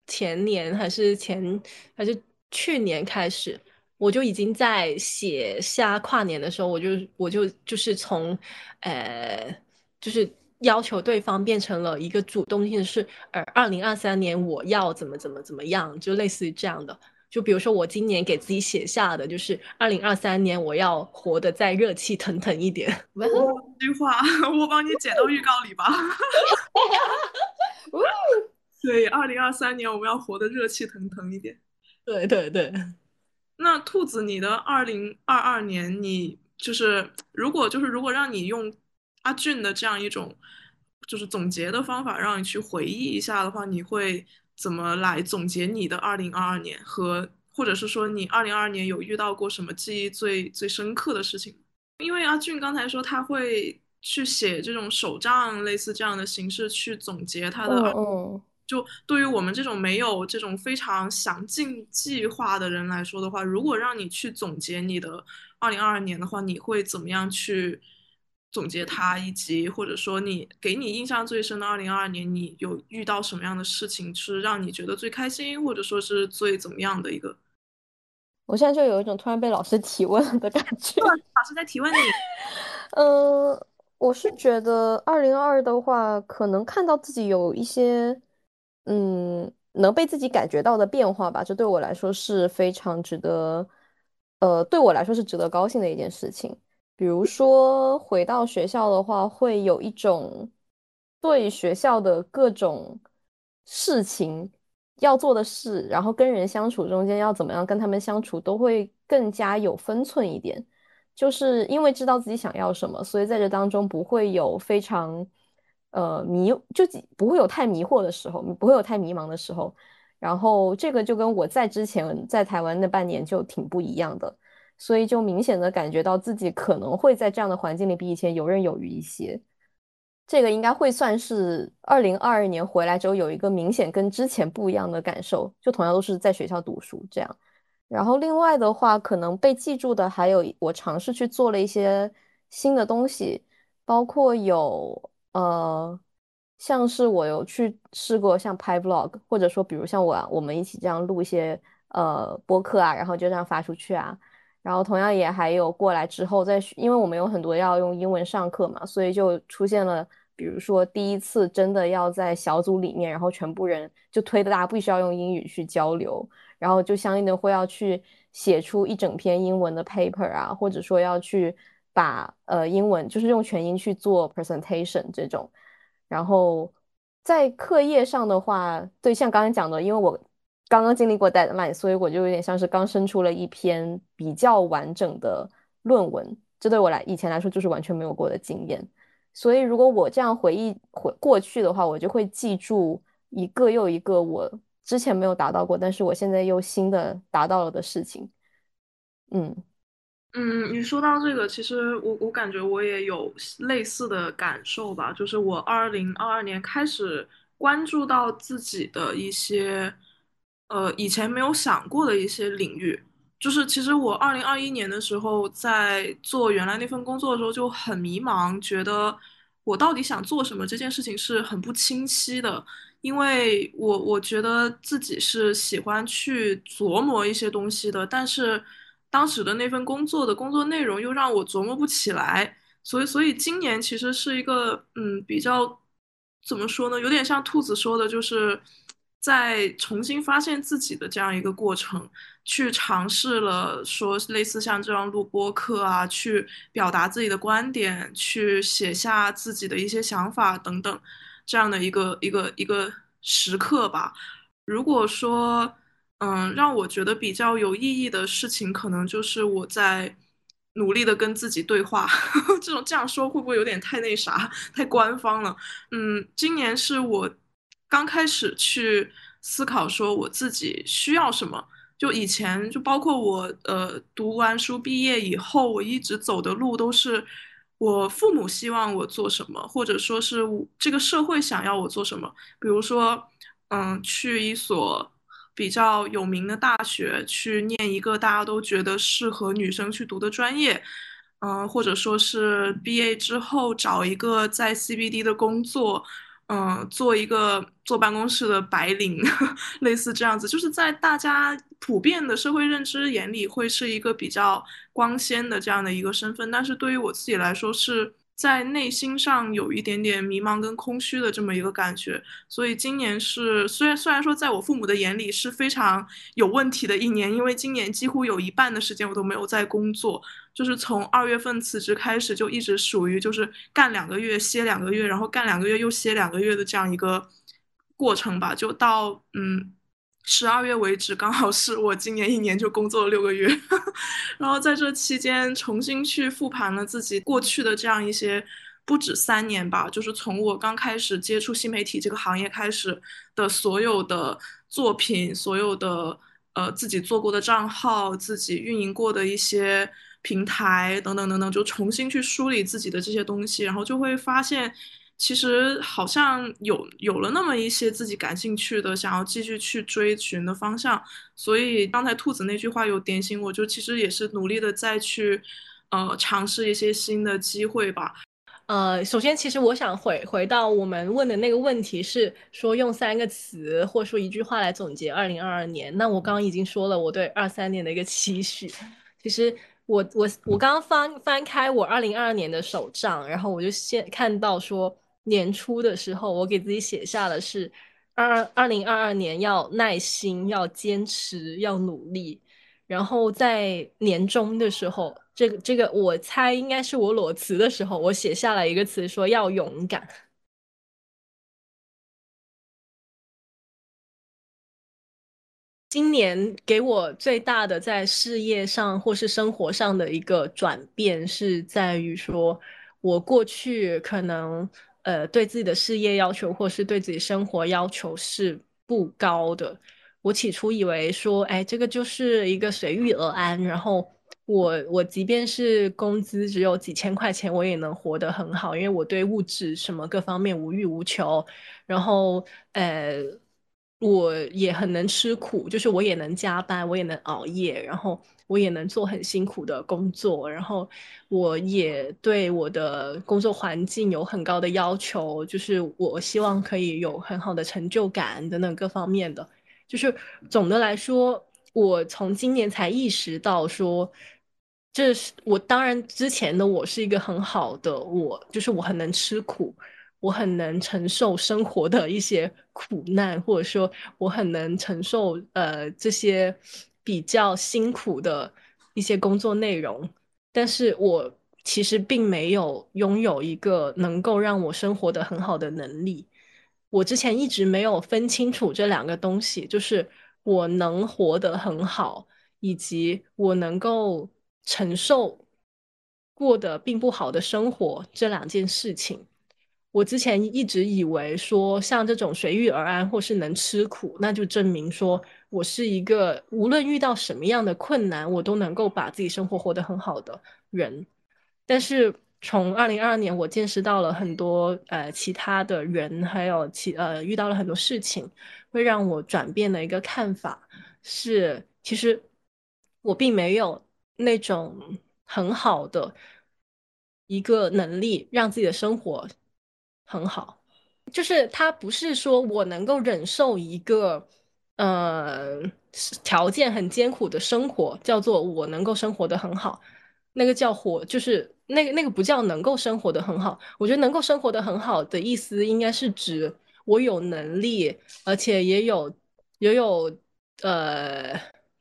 Speaker 1: 前年还是前还是去年开始。我就已经在写下跨年的时候，我就我就就是从，呃，就是要求对方变成了一个主动性，是呃，二零二三年我要怎么怎么怎么样，就类似于这样的。就比如说我今年给自己写下的，就是二零二三年我要活得再热气腾腾一点。
Speaker 4: 这句话我帮你剪到预告里吧。对，二零二三年我们要活得热气腾腾一点。
Speaker 1: 对对对。
Speaker 4: 那兔子，你的二零二二年，你就是如果就是如果让你用阿俊的这样一种就是总结的方法，让你去回忆一下的话，你会怎么来总结你的二零二二年和？或者是说你二零二二年有遇到过什么记忆最最深刻的事情？因为阿俊刚才说他会去写这种手账，类似这样的形式去总结他的。
Speaker 2: 嗯。
Speaker 4: 就对于我们这种没有这种非常详尽计划的人来说的话，如果让你去总结你的二零二二年的话，你会怎么样去总结它？以及或者说你给你印象最深的二零二二年，你有遇到什么样的事情是让你觉得最开心，或者说是最怎么样的一个？
Speaker 2: 我现在就有一种突然被老师提问的感觉。
Speaker 4: 老师在提问你。
Speaker 2: 嗯，我是觉得二零二的话，可能看到自己有一些。嗯，能被自己感觉到的变化吧，这对我来说是非常值得，呃，对我来说是值得高兴的一件事情。比如说回到学校的话，会有一种对学校的各种事情要做的事，然后跟人相处中间要怎么样跟他们相处，都会更加有分寸一点。就是因为知道自己想要什么，所以在这当中不会有非常。呃，迷就不会有太迷惑的时候，不会有太迷茫的时候。然后这个就跟我在之前在台湾那半年就挺不一样的，所以就明显的感觉到自己可能会在这样的环境里比以前游刃有余一些。这个应该会算是二零二二年回来之后有一个明显跟之前不一样的感受，就同样都是在学校读书这样。然后另外的话，可能被记住的还有我尝试去做了一些新的东西，包括有。呃，像是我有去试过像拍 vlog，或者说比如像我我们一起这样录一些呃播客啊，然后就这样发出去啊。然后同样也还有过来之后再，因为我们有很多要用英文上课嘛，所以就出现了，比如说第一次真的要在小组里面，然后全部人就推的大家必须要用英语去交流，然后就相应的会要去写出一整篇英文的 paper 啊，或者说要去。把呃英文就是用全英去做 presentation 这种，然后在课业上的话，对像刚刚讲的，因为我刚刚经历过 deadline，所以我就有点像是刚生出了一篇比较完整的论文，这对我来以前来说就是完全没有过的经验。所以如果我这样回忆回过去的话，我就会记住一个又一个我之前没有达到过，但是我现在又新的达到了的事情，嗯。
Speaker 4: 嗯，你说到这个，其实我我感觉我也有类似的感受吧。就是我二零二二年开始关注到自己的一些，呃，以前没有想过的一些领域。就是其实我二零二一年的时候在做原来那份工作的时候就很迷茫，觉得我到底想做什么这件事情是很不清晰的。因为我我觉得自己是喜欢去琢磨一些东西的，但是。当时的那份工作的工作内容又让我琢磨不起来，所以，所以今年其实是一个，嗯，比较怎么说呢？有点像兔子说的，就是在重新发现自己的这样一个过程，去尝试了说类似像这样录播课啊，去表达自己的观点，去写下自己的一些想法等等，这样的一个一个一个时刻吧。如果说。嗯，让我觉得比较有意义的事情，可能就是我在努力的跟自己对话。这种这样说会不会有点太那啥，太官方了？嗯，今年是我刚开始去思考说我自己需要什么。就以前，就包括我呃读完书毕业以后，我一直走的路都是我父母希望我做什么，或者说是这个社会想要我做什么。比如说，嗯，去一所。比较有名的大学去念一个大家都觉得适合女生去读的专业，嗯，或者说是毕业之后找一个在 CBD 的工作，嗯，做一个坐办公室的白领，类似这样子，就是在大家普遍的社会认知眼里会是一个比较光鲜的这样的一个身份，但是对于我自己来说是。在内心上有一点点迷茫跟空虚的这么一个感觉，所以今年是虽然虽然说在我父母的眼里是非常有问题的一年，因为今年几乎有一半的时间我都没有在工作，就是从二月份辞职开始就一直属于就是干两个月歇两个月，然后干两个月又歇两个月的这样一个过程吧，就到嗯。十二月为止，刚好是我今年一年就工作了六个月，然后在这期间重新去复盘了自己过去的这样一些不止三年吧，就是从我刚开始接触新媒体这个行业开始的所有的作品，所有的呃自己做过的账号、自己运营过的一些平台等等等等，就重新去梳理自己的这些东西，然后就会发现。其实好像有有了那么一些自己感兴趣的、想要继续去追寻的方向，所以刚才兔子那句话有点醒我，就其实也是努力的再去，呃，尝试一些新的机会吧。
Speaker 1: 呃，首先，其实我想回回到我们问的那个问题是说用三个词或者说一句话来总结二零二二年。那我刚刚已经说了我对二三年的一个期许，其实。我我我刚刚翻翻开我二零二二年的手账，然后我就先看到说。年初的时候，我给自己写下的是二二零二二年要耐心、要坚持、要努力。然后在年终的时候，这个这个我猜应该是我裸辞的时候，我写下了一个词，说要勇敢。今年给我最大的在事业上或是生活上的一个转变，是在于说我过去可能。呃，对自己的事业要求，或是对自己生活要求是不高的。我起初以为说，哎，这个就是一个随遇而安。然后我我即便是工资只有几千块钱，我也能活得很好，因为我对物质什么各方面无欲无求。然后，呃，我也很能吃苦，就是我也能加班，我也能熬夜，然后。我也能做很辛苦的工作，然后我也对我的工作环境有很高的要求，就是我希望可以有很好的成就感等等各方面的。就是总的来说，我从今年才意识到说，这是我当然之前的我是一个很好的我，就是我很能吃苦，我很能承受生活的一些苦难，或者说我很能承受呃这些。比较辛苦的一些工作内容，但是我其实并没有拥有一个能够让我生活的很好的能力。我之前一直没有分清楚这两个东西，就是我能活得很好，以及我能够承受过得并不好的生活这两件事情。我之前一直以为说，像这种随遇而安或是能吃苦，那就证明说。我是一个无论遇到什么样的困难，我都能够把自己生活活得很好的人。但是从二零二二年，我见识到了很多呃其他的人，还有其呃遇到了很多事情，会让我转变的一个看法是，其实我并没有那种很好的一个能力让自己的生活很好，就是他不是说我能够忍受一个。呃，条件很艰苦的生活叫做我能够生活的很好，那个叫活，就是那个那个不叫能够生活的很好。我觉得能够生活的很好的意思，应该是指我有能力，而且也有也有呃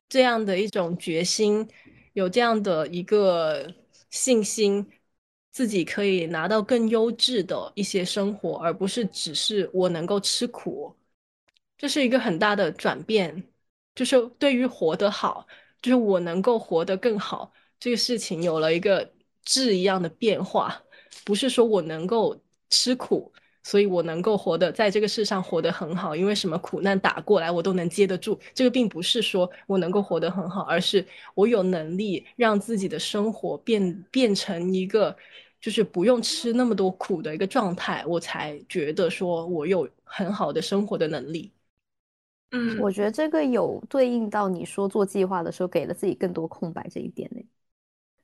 Speaker 1: 这样的一种决心，有这样的一个信心，自己可以拿到更优质的一些生活，而不是只是我能够吃苦。这是一个很大的转变，就是对于活得好，就是我能够活得更好这个事情有了一个质一样的变化，不是说我能够吃苦，所以我能够活得在这个世上活得很好，因为什么苦难打过来我都能接得住。这个并不是说我能够活得很好，而是我有能力让自己的生活变变成一个就是不用吃那么多苦的一个状态，我才觉得说我有很好的生活的能力。
Speaker 4: 嗯，
Speaker 2: 我觉得这个有对应到你说做计划的时候给了自己更多空白这一点呢，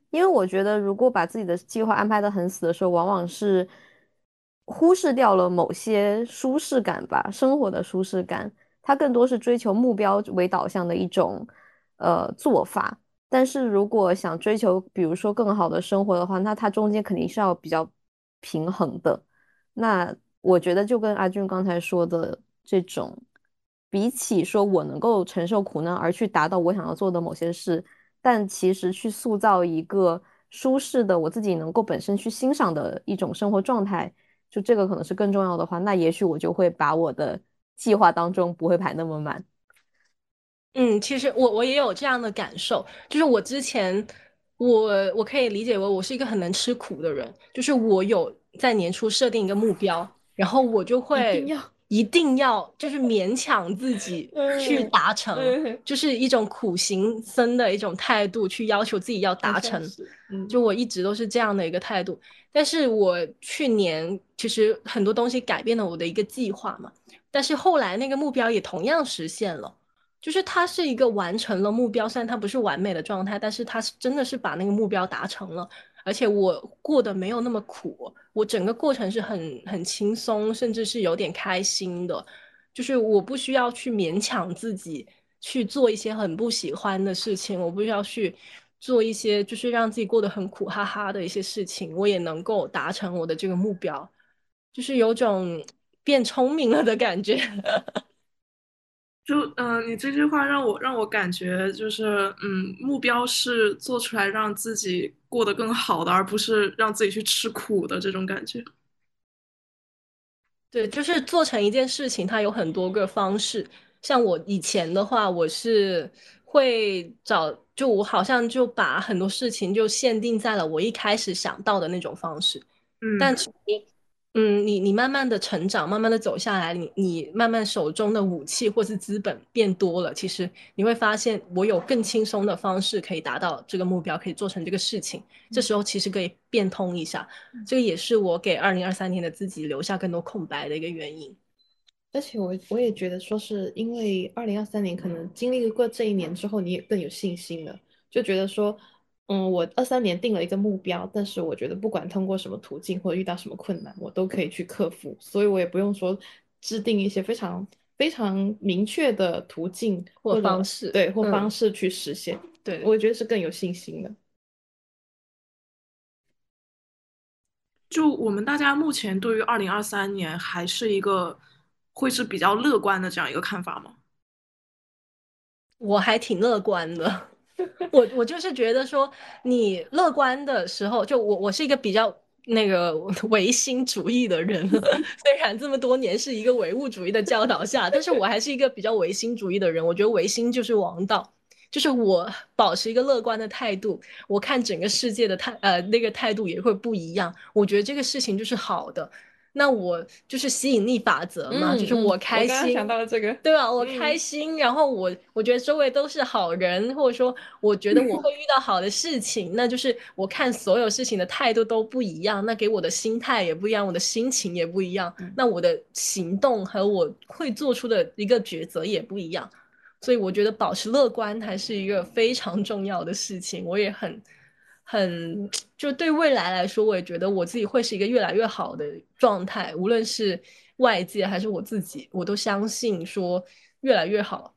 Speaker 2: 因为我觉得如果把自己的计划安排的很死的时候，往往是忽视掉了某些舒适感吧，生活的舒适感，它更多是追求目标为导向的一种呃做法。但是如果想追求比如说更好的生活的话，那它中间肯定是要比较平衡的。那我觉得就跟阿俊刚才说的这种。比起说我能够承受苦难而去达到我想要做的某些事，但其实去塑造一个舒适的我自己能够本身去欣赏的一种生活状态，就这个可能是更重要的话，那也许我就会把我的计划当中不会排那么满。
Speaker 1: 嗯，其实我我也有这样的感受，就是我之前我我可以理解为我是一个很能吃苦的人，就是我有在年初设定一个目标，然后我就会。一定要就是勉强自己去达成，就是一种苦行僧的一种态度，去要求自己要达成。就我一直都是这样的一个态度。但是我去年其实很多东西改变了我的一个计划嘛，但是后来那个目标也同样实现了，就是它是一个完成了目标，虽然它不是完美的状态，但是它是真的是把那个目标达成了。而且我过得没有那么苦，我整个过程是很很轻松，甚至是有点开心的。就是我不需要去勉强自己去做一些很不喜欢的事情，我不需要去做一些就是让自己过得很苦哈哈的一些事情，我也能够达成我的这个目标，就是有种变聪明了的感觉。
Speaker 4: 就嗯，你这句话让我让我感觉就是，嗯，目标是做出来让自己过得更好的，而不是让自己去吃苦的这种感觉。
Speaker 1: 对，就是做成一件事情，它有很多个方式。像我以前的话，我是会找，就我好像就把很多事情就限定在了我一开始想到的那种方式。
Speaker 4: 嗯，
Speaker 1: 但其实。嗯，你你慢慢的成长，慢慢的走下来，你你慢慢手中的武器或是资本变多了，其实你会发现，我有更轻松的方式可以达到这个目标，可以做成这个事情。这时候其实可以变通一下，这个也是我给二零二三年的自己留下更多空白的一个原因。
Speaker 3: 而且我我也觉得说，是因为二零二三年可能经历过这一年之后，你也更有信心了，就觉得说。嗯，我二三年定了一个目标，但是我觉得不管通过什么途径或者遇到什么困难，我都可以去克服，所以我也不用说制定一些非常非常明确的途径
Speaker 1: 或方式，
Speaker 3: 对，或方式去实现。
Speaker 1: 对，
Speaker 3: 我觉得是更有信心的。
Speaker 4: 就我们大家目前对于二零二三年还是一个会是比较乐观的这样一个看法吗？
Speaker 1: 我还挺乐观的。我我就是觉得说，你乐观的时候，就我我是一个比较那个 唯心主义的人，虽然这么多年是一个唯物主义的教导下，但是我还是一个比较唯心主义的人。我觉得唯心就是王道，就是我保持一个乐观的态度，我看整个世界的态呃那个态度也会不一样。我觉得这个事情就是好的。那我就是吸引力法则嘛，就是我开心，
Speaker 3: 想到了这个，
Speaker 1: 对吧？我开心，然后我我觉得周围都是好人，或者说我觉得我会遇到好的事情，那就是我看所有事情的态度都不一样，那给我的心态也不一样，我的心情也不一样，那我的行动和我会做出的一个抉择也不一样，所以我觉得保持乐观还是一个非常重要的事情，我也很。很，就对未来来说，我也觉得我自己会是一个越来越好的状态，无论是外界还是我自己，我都相信说越来越好。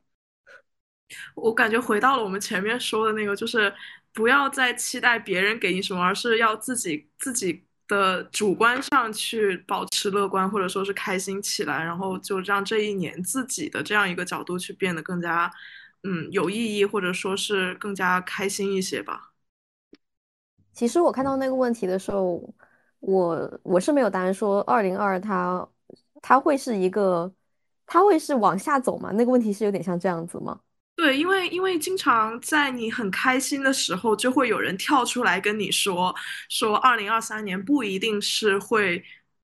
Speaker 4: 我感觉回到了我们前面说的那个，就是不要再期待别人给你什么，而是要自己自己的主观上去保持乐观，或者说是开心起来，然后就让这一年自己的这样一个角度去变得更加嗯有意义，或者说是更加开心一些吧。
Speaker 2: 其实我看到那个问题的时候，我我是没有答案说二零二它它会是一个，它会是往下走吗？那个问题是有点像这样子吗？
Speaker 4: 对，因为因为经常在你很开心的时候，就会有人跳出来跟你说，说二零二三年不一定是会。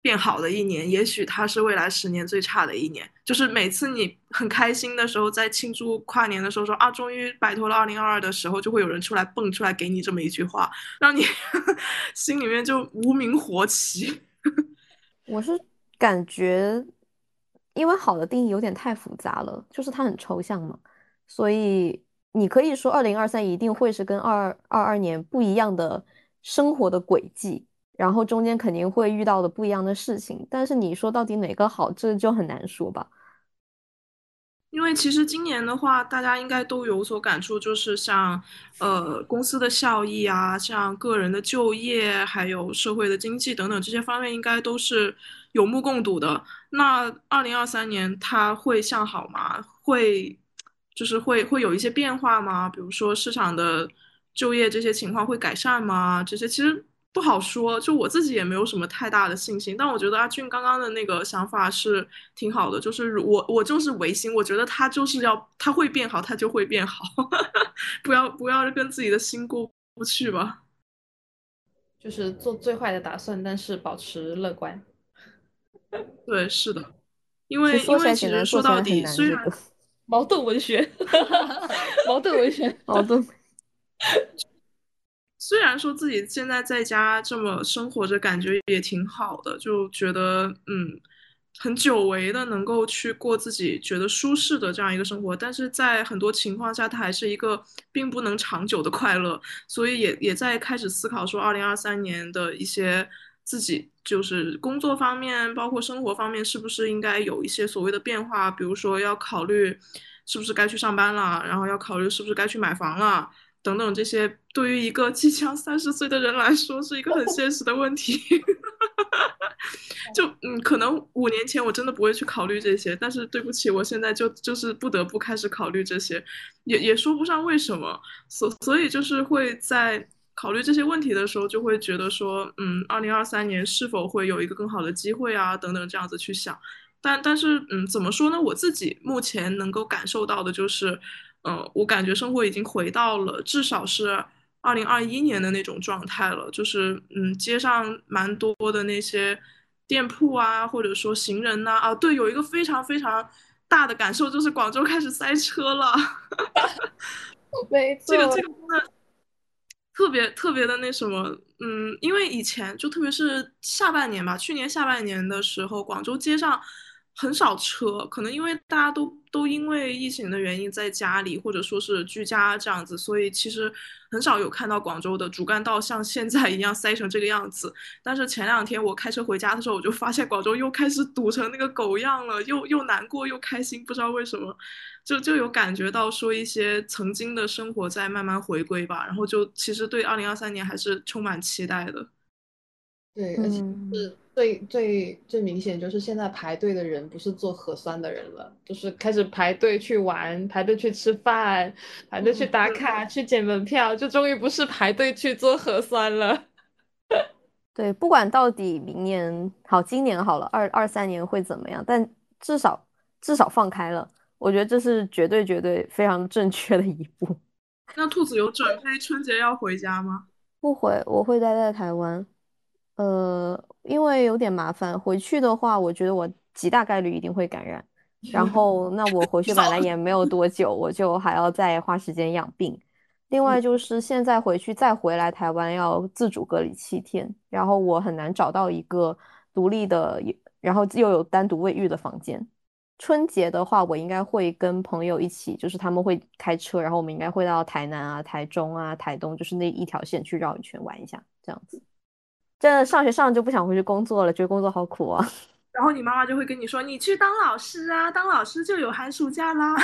Speaker 4: 变好的一年，也许它是未来十年最差的一年。就是每次你很开心的时候，在庆祝跨年的时候，说啊，终于摆脱了二零二二的时候，就会有人出来蹦出来给你这么一句话，让你 心里面就无名火起。
Speaker 2: 我是感觉，因为好的定义有点太复杂了，就是它很抽象嘛，所以你可以说二零二三一定会是跟二二二年不一样的生活的轨迹。然后中间肯定会遇到的不一样的事情，但是你说到底哪个好，这就很难说吧。
Speaker 4: 因为其实今年的话，大家应该都有所感触，就是像呃公司的效益啊，像个人的就业，还有社会的经济等等这些方面，应该都是有目共睹的。那二零二三年它会向好吗？会就是会会有一些变化吗？比如说市场的就业这些情况会改善吗？这些其实。不好说，就我自己也没有什么太大的信心。但我觉得阿俊刚刚的那个想法是挺好的，就是我我就是唯心，我觉得他就是要他会变好，他就会变好，不要不要跟自己的心过不去吧。
Speaker 3: 就是做最坏的打算，但是保持乐观。
Speaker 4: 对，是的。因为因为其实说到底，虽然
Speaker 3: 矛盾文学，矛盾文学，
Speaker 2: 矛盾。
Speaker 4: 虽然说自己现在在家这么生活着，感觉也挺好的，就觉得嗯。很久违的能够去过自己觉得舒适的这样一个生活，但是在很多情况下，它还是一个并不能长久的快乐，所以也也在开始思考说，二零二三年的一些自己就是工作方面，包括生活方面，是不是应该有一些所谓的变化？比如说要考虑是不是该去上班了，然后要考虑是不是该去买房了，等等这些，对于一个即将三十岁的人来说，是一个很现实的问题。就嗯，可能五年前我真的不会去考虑这些，但是对不起，我现在就就是不得不开始考虑这些，也也说不上为什么，所所以就是会在考虑这些问题的时候，就会觉得说，嗯，二零二三年是否会有一个更好的机会啊，等等这样子去想，但但是嗯，怎么说呢？我自己目前能够感受到的就是，嗯，我感觉生活已经回到了至少是。二零二一年的那种状态了，就是嗯，街上蛮多的那些店铺啊，或者说行人呐，啊，对，有一个非常非常大的感受，就是广州开始塞车了。
Speaker 3: 没错，
Speaker 4: 这个这个真的特别特别的那什么，嗯，因为以前就特别是下半年吧，去年下半年的时候，广州街上。很少车，可能因为大家都都因为疫情的原因在家里，或者说是居家这样子，所以其实很少有看到广州的主干道像现在一样塞成这个样子。但是前两天我开车回家的时候，我就发现广州又开始堵成那个狗样了，又又难过又开心，不知道为什么，就就有感觉到说一些曾经的生活在慢慢回归吧。然后就其实对二零二三年还是充满期待的。
Speaker 3: 对，而且是最最最明显，就是现在排队的人不是做核酸的人了，就是开始排队去玩、排队去吃饭、排队去打卡、去捡门票，就终于不是排队去做核酸了。
Speaker 2: 对，不管到底明年好，今年好了，二二三年会怎么样，但至少至少放开了，我觉得这是绝对绝对非常正确的一步。
Speaker 4: 那兔子有准备春节要回家吗？
Speaker 2: 不回，我会待在台湾。呃，因为有点麻烦，回去的话，我觉得我极大概率一定会感染。然后，那我回去本来也没有多久，我就还要再花时间养病。另外，就是现在回去再回来台湾要自主隔离七天，然后我很难找到一个独立的，然后又有单独卫浴的房间。春节的话，我应该会跟朋友一起，就是他们会开车，然后我们应该会到台南啊、台中啊、台东，就是那一条线去绕一圈玩一下，这样子。真的上学上就不想回去工作了，觉得工作好苦啊。
Speaker 4: 然后你妈妈就会跟你说：“你去当老师啊，当老师就有寒暑假啦。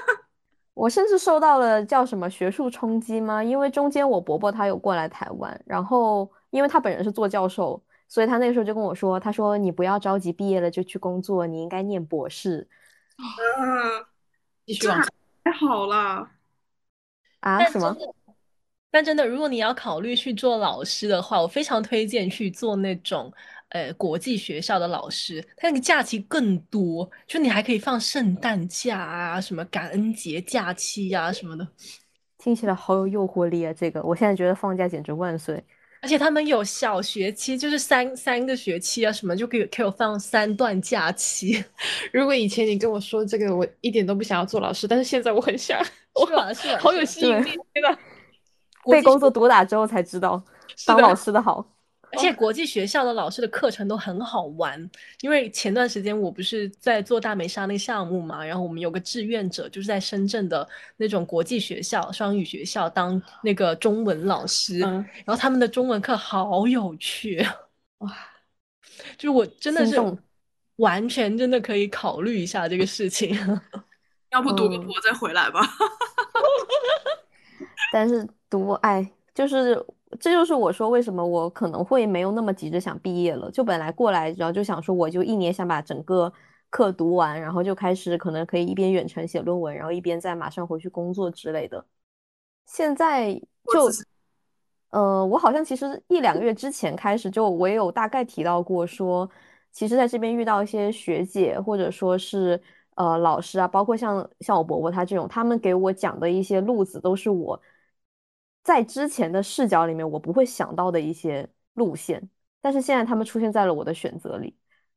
Speaker 4: ”
Speaker 2: 我甚至受到了叫什么学术冲击吗？因为中间我伯伯他有过来台湾，然后因为他本人是做教授，所以他那个时候就跟我说：“他说你不要着急毕业了就去工作，你应该念博士。”
Speaker 4: 嗯，继续往太好了
Speaker 2: 啊？什么？
Speaker 1: 但真的，如果你要考虑去做老师的话，我非常推荐去做那种呃国际学校的老师，他那个假期更多，就你还可以放圣诞假啊，什么感恩节假期呀什么的，
Speaker 2: 听起来好有诱惑力啊！这个我现在觉得放假简直万岁，
Speaker 1: 而且他们有小学期，就是三三个学期啊，什么就可以给我放三段假期。
Speaker 3: 如果以前你跟我说这个，我一点都不想要做老师，但是现在我很想，
Speaker 1: 是吧？是？
Speaker 3: 好有吸引力，真的。
Speaker 2: 被工作毒打之后才知道当老师的好，
Speaker 1: 而且国际学校的老师的课程都很好玩。因为前段时间我不是在做大梅沙那个项目嘛，然后我们有个志愿者就是在深圳的那种国际学校、双语学校当那个中文老师，然后他们的中文课好有趣哇！就是我真的是完全真的可以考虑一下这个事情，
Speaker 4: 要不读个博再回来吧。
Speaker 2: 但是。读哎，就是这就是我说为什么我可能会没有那么急着想毕业了。就本来过来，然后就想说，我就一年想把整个课读完，然后就开始可能可以一边远程写论文，然后一边再马上回去工作之类的。现在就，呃，我好像其实一两个月之前开始，就我也有大概提到过，说其实在这边遇到一些学姐或者说是呃老师啊，包括像像我伯伯他这种，他们给我讲的一些路子都是我。在之前的视角里面，我不会想到的一些路线，但是现在他们出现在了我的选择里，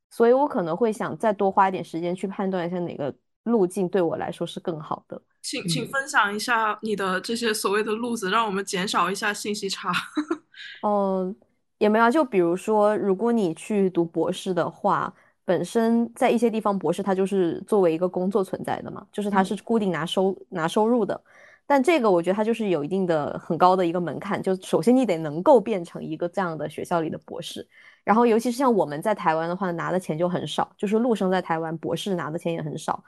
Speaker 2: 所以我可能会想再多花一点时间去判断一下哪个路径对我来说是更好的。
Speaker 4: 请请分享一下你的这些所谓的路子，让我们减少一下信息差。
Speaker 2: 嗯，也没有，就比如说，如果你去读博士的话，本身在一些地方博士他就是作为一个工作存在的嘛，就是他是固定拿收拿收入的。但这个我觉得它就是有一定的很高的一个门槛，就首先你得能够变成一个这样的学校里的博士，然后尤其是像我们在台湾的话，拿的钱就很少，就是陆生在台湾博士拿的钱也很少，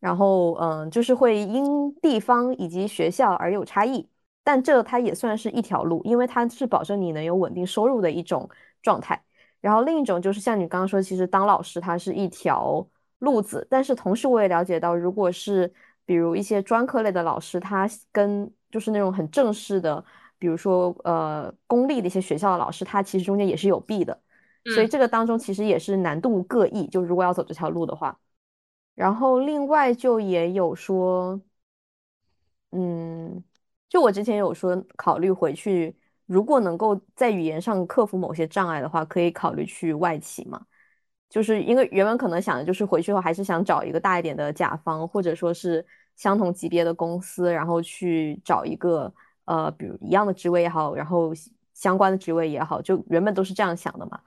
Speaker 2: 然后嗯，就是会因地方以及学校而有差异，但这它也算是一条路，因为它是保证你能有稳定收入的一种状态。然后另一种就是像你刚刚说，其实当老师它是一条路子，但是同时我也了解到，如果是比如一些专科类的老师，他跟就是那种很正式的，比如说呃公立的一些学校的老师，他其实中间也是有弊的，所以这个当中其实也是难度各异。就如果要走这条路的话，然后另外就也有说，嗯，就我之前有说考虑回去，如果能够在语言上克服某些障碍的话，可以考虑去外企嘛。就是因为原本可能想的就是回去后还是想找一个大一点的甲方，或者说是。相同级别的公司，然后去找一个呃，比如一样的职位也好，然后相关的职位也好，就原本都是这样想的嘛。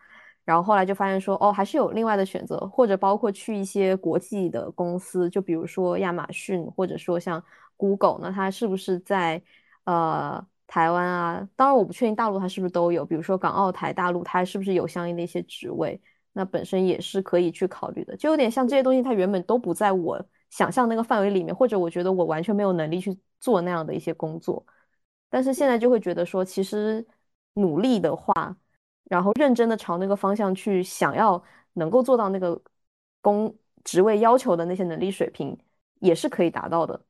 Speaker 2: 然后后来就发现说，哦，还是有另外的选择，或者包括去一些国际的公司，就比如说亚马逊，或者说像 Google，那它是不是在呃台湾啊？当然我不确定大陆它是不是都有，比如说港澳台大陆它是不是有相应的一些职位，那本身也是可以去考虑的。就有点像这些东西，它原本都不在我。想象那个范围里面，或者我觉得我完全没有能力去做那样的一些工作，但是现在就会觉得说，其实努力的话，然后认真的朝那个方向去，想要能够做到那个工职位要求的那些能力水平，也是可以达到的，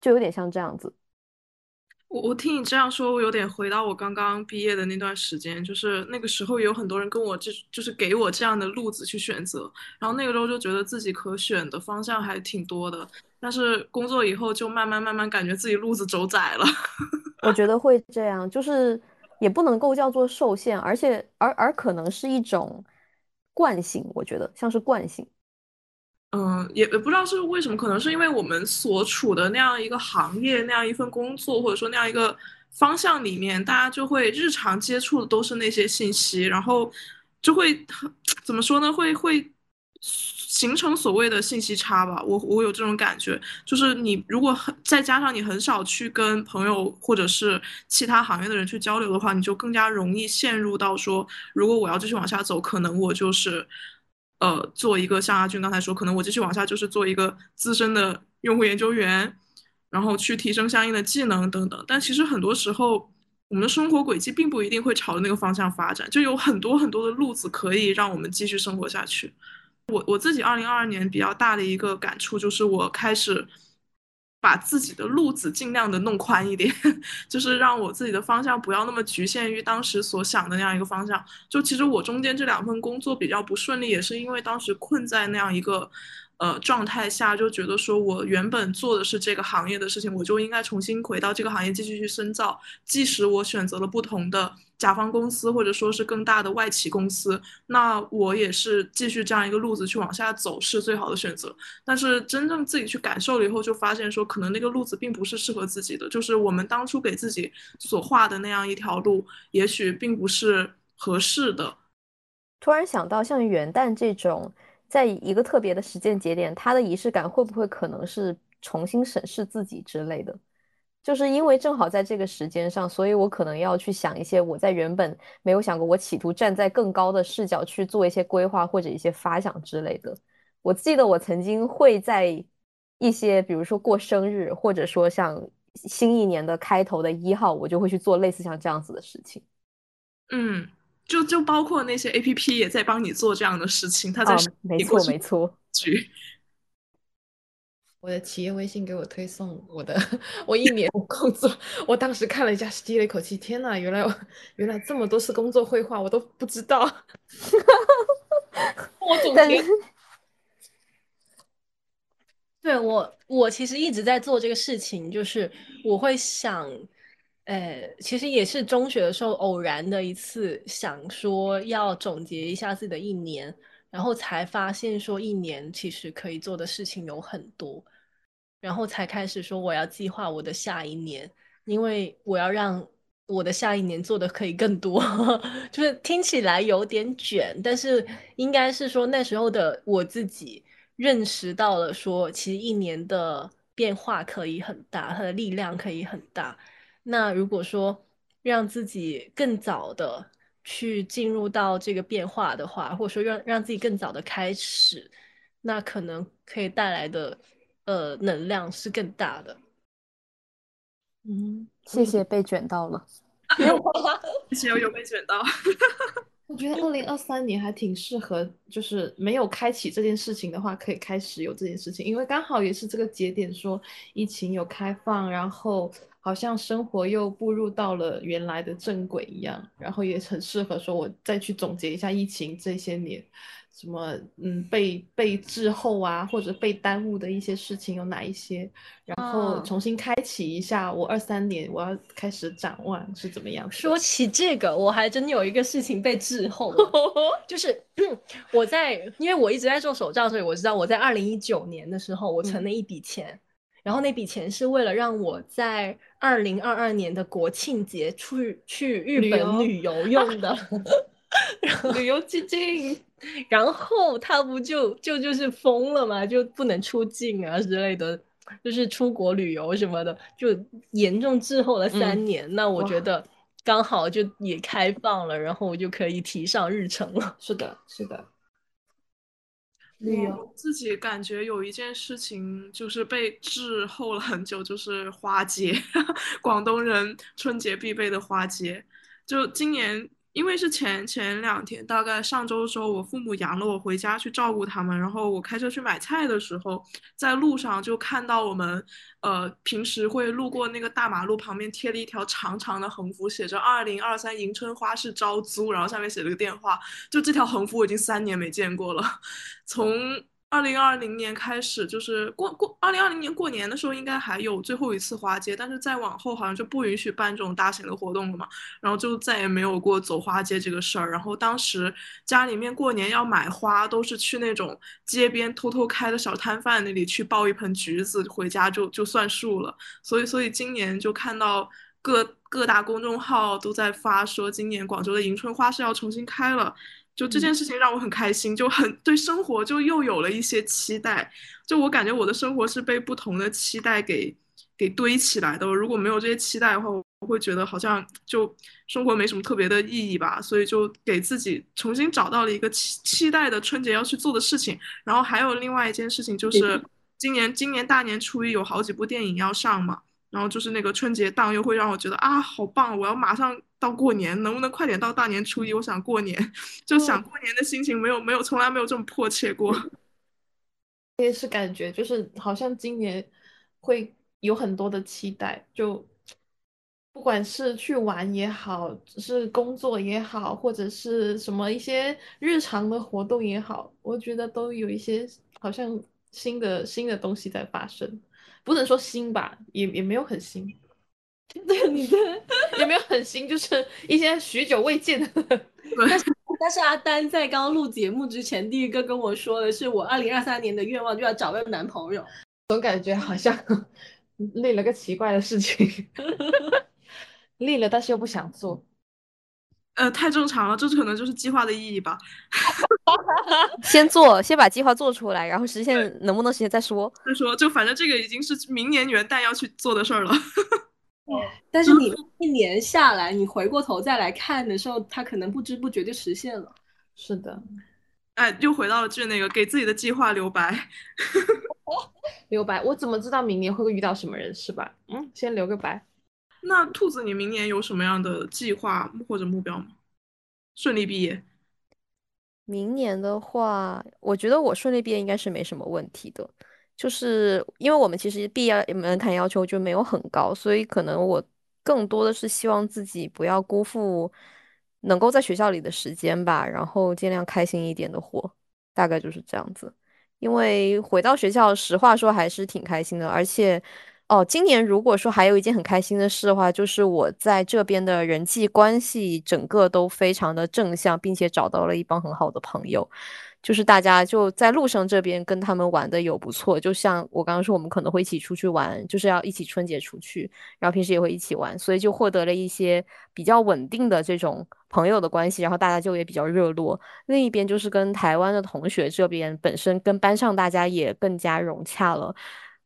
Speaker 2: 就有点像这样子。
Speaker 4: 我我听你这样说，我有点回到我刚刚毕业的那段时间，就是那个时候有很多人跟我就就是给我这样的路子去选择，然后那个时候就觉得自己可选的方向还挺多的，但是工作以后就慢慢慢慢感觉自己路子走窄了。
Speaker 2: 我觉得会这样，就是也不能够叫做受限，而且而而可能是一种惯性，我觉得像是惯性。
Speaker 4: 嗯，也也不知道是为什么，可能是因为我们所处的那样一个行业、那样一份工作，或者说那样一个方向里面，大家就会日常接触的都是那些信息，然后就会怎么说呢？会会形成所谓的信息差吧。我我有这种感觉，就是你如果很再加上你很少去跟朋友或者是其他行业的人去交流的话，你就更加容易陷入到说，如果我要继续往下走，可能我就是。呃，做一个像阿俊刚才说，可能我继续往下就是做一个资深的用户研究员，然后去提升相应的技能等等。但其实很多时候，我们的生活轨迹并不一定会朝着那个方向发展，就有很多很多的路子可以让我们继续生活下去。我我自己二零二二年比较大的一个感触就是，我开始。把自己的路子尽量的弄宽一点，就是让我自己的方向不要那么局限于当时所想的那样一个方向。就其实我中间这两份工作比较不顺利，也是因为当时困在那样一个。呃，状态下就觉得说，我原本做的是这个行业的事情，我就应该重新回到这个行业继续去深造。即使我选择了不同的甲方公司，或者说是更大的外企公司，那我也是继续这样一个路子去往下走是最好的选择。但是真正自己去感受了以后，就发现说，可能那个路子并不是适合自己的，就是我们当初给自己所画的那样一条路，也许并不是合适的。
Speaker 2: 突然想到，像元旦这种。在一个特别的时间节点，它的仪式感会不会可能是重新审视自己之类的？就是因为正好在这个时间上，所以我可能要去想一些我在原本没有想过，我企图站在更高的视角去做一些规划或者一些发想之类的。我记得我曾经会在一些，比如说过生日，或者说像新一年的开头的一号，我就会去做类似像这样子的事情。
Speaker 4: 嗯。就就包括那些 A P P 也在帮你做这样的事情，他在
Speaker 2: 没错没错。
Speaker 3: 我的企业微信给我推送我的 我一年工作，我当时看了一下，吸了一口气，天呐，原来原来这么多是工作绘画，我都不知道。我总结，
Speaker 1: 对我我其实一直在做这个事情，就是我会想。呃，其实也是中学的时候偶然的一次，想说要总结一下自己的一年，然后才发现说一年其实可以做的事情有很多，然后才开始说我要计划我的下一年，因为我要让我的下一年做的可以更多，就是听起来有点卷，但是应该是说那时候的我自己认识到了说，其实一年的变化可以很大，它的力量可以很大。那如果说让自己更早的。去进入到这个变化的话，或者说让让自己更早的开始，那可能可以带来的呃能量是更大的。
Speaker 2: 嗯，谢谢被卷到了，
Speaker 4: 谢谢有被卷到。
Speaker 3: 我觉得二零二三年还挺适合，就是没有开启这件事情的话，可以开始有这件事情，因为刚好也是这个节点，说疫情有开放，然后好像生活又步入到了原来的正轨一样，然后也很适合说，我再去总结一下疫情这些年。什么嗯被被滞后啊或者被耽误的一些事情有哪一些？然后重新开启一下，我二三年我要开始展望是怎么样？
Speaker 1: 说起这个，我还真有一个事情被滞后了，就是 我在因为我一直在做手账，所以我知道我在二零一九年的时候我存了一笔钱，然后那笔钱是为了让我在二零二二年的国庆节去去日本旅游用的。
Speaker 3: 旅游基金，
Speaker 1: 然后他不就就就是疯了嘛，就不能出境啊之类的，就是出国旅游什么的，就严重滞后了三年。那我觉得刚好就也开放了，然后我就可以提上日程了。
Speaker 3: 是的，是的。
Speaker 4: 旅游自己感觉有一件事情就是被滞后了很久，就是花节，广东人春节必备的花节，就今年。因为是前前两天，大概上周的时候，我父母阳了，我回家去照顾他们。然后我开车去买菜的时候，在路上就看到我们，呃，平时会路过那个大马路旁边贴了一条长长的横幅，写着“二零二三迎春花市招租”，然后上面写了个电话。就这条横幅我已经三年没见过了，从。二零二零年开始，就是过过二零二零年过年的时候，应该还有最后一次花街，但是再往后好像就不允许办这种大型的活动了嘛，然后就再也没有过走花街这个事儿。然后当时家里面过年要买花，都是去那种街边偷偷开的小摊贩那里去抱一盆橘子回家就就算数了。所以所以今年就看到各各大公众号都在发说，今年广州的迎春花市要重新开了。就这件事情让我很开心，就很对生活就又有了一些期待。就我感觉我的生活是被不同的期待给给堆起来的。如果没有这些期待的话，我会觉得好像就生活没什么特别的意义吧。所以就给自己重新找到了一个期期待的春节要去做的事情。然后还有另外一件事情就是今年今年大年初一有好几部电影要上嘛。然后就是那个春节档又会让我觉得啊，好棒！我要马上到过年，能不能快点到大年初一？我想过年，就想过年的心情没有没有从来没有这么迫切过。
Speaker 3: 我也是感觉，就是好像今年会有很多的期待，就不管是去玩也好，是工作也好，或者是什么一些日常的活动也好，我觉得都有一些好像新的新的东西在发生。不能说新吧，也也没有很新。
Speaker 1: 对，你的
Speaker 3: 也没有很新，就是一些许久未见的。
Speaker 1: 但是但是阿丹在刚录节目之前，第一个跟我说的是，我二零二三年的愿望就要找个男朋友。
Speaker 3: 总感觉好像 立了个奇怪的事情，立了但是又不想做。
Speaker 4: 呃，太正常了，这可能就是计划的意义吧。
Speaker 2: 先做，先把计划做出来，然后实现能不能实现再说。
Speaker 4: 再说，就反正这个已经是明年元旦要去做的事儿了。
Speaker 1: 但是你一年下来，你回过头再来看的时候，它可能不知不觉就实现了。
Speaker 3: 是的，
Speaker 4: 哎，又回到了这那个给自己的计划留白。
Speaker 3: 留白，我怎么知道明年会遇到什么人是吧？嗯，先留个白。
Speaker 4: 那兔子，你明年有什么样的计划或者目标吗？顺利毕业。
Speaker 2: 明年的话，我觉得我顺利毕业应该是没什么问题的。就是因为我们其实毕业门槛要求就没有很高，所以可能我更多的是希望自己不要辜负能够在学校里的时间吧，然后尽量开心一点的活，大概就是这样子。因为回到学校，实话说还是挺开心的，而且。哦，今年如果说还有一件很开心的事的话，就是我在这边的人际关系整个都非常的正向，并且找到了一帮很好的朋友。就是大家就在路上这边跟他们玩的有不错，就像我刚刚说，我们可能会一起出去玩，就是要一起春节出去，然后平时也会一起玩，所以就获得了一些比较稳定的这种朋友的关系，然后大家就也比较热络。另一边就是跟台湾的同学这边本身跟班上大家也更加融洽了，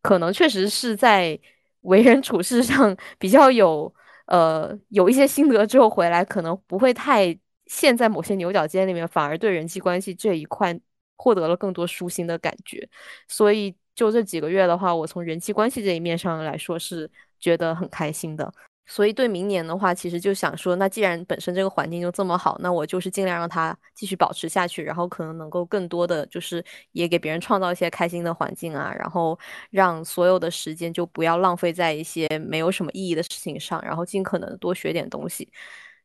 Speaker 2: 可能确实是在为人处事上 比较有呃有一些心得之后回来，可能不会太。陷在某些牛角尖里面，反而对人际关系这一块获得了更多舒心的感觉。所以就这几个月的话，我从人际关系这一面上来说是觉得很开心的。所以对明年的话，其实就想说，那既然本身这个环境就这么好，那我就是尽量让它继续保持下去，然后可能能够更多的就是也给别人创造一些开心的环境啊，然后让所有的时间就不要浪费在一些没有什么意义的事情上，然后尽可能多学点东西。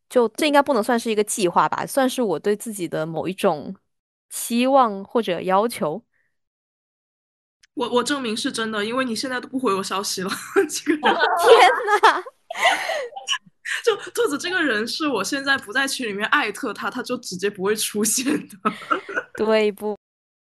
Speaker 2: 就这应该不能算是一个计划吧，算是我对自己的某一种期望或者要求。
Speaker 4: 我我证明是真的，因为你现在都不回我消息了。这个
Speaker 2: 天哪！
Speaker 4: 就兔子这个人，是我现在不在群里面艾特他，他就直接不会出现的。
Speaker 2: 对不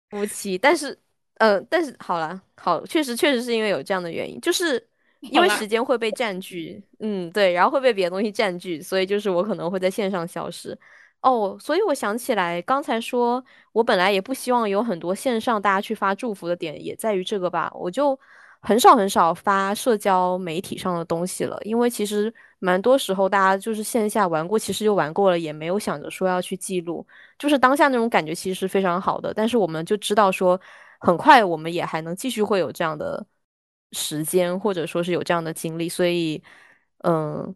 Speaker 2: 不起，但是呃，但是好了，好，确实确实是因为有这样的原因，就是。因为时间会被占据，嗯，对，然后会被别的东西占据，所以就是我可能会在线上消失。哦，所以我想起来，刚才说我本来也不希望有很多线上大家去发祝福的点，也在于这个吧。我就很少很少发社交媒体上的东西了，因为其实蛮多时候大家就是线下玩过，其实就玩过了，也没有想着说要去记录，就是当下那种感觉其实是非常好的。但是我们就知道说，很快我们也还能继续会有这样的。时间或者说是有这样的经历，所以，嗯，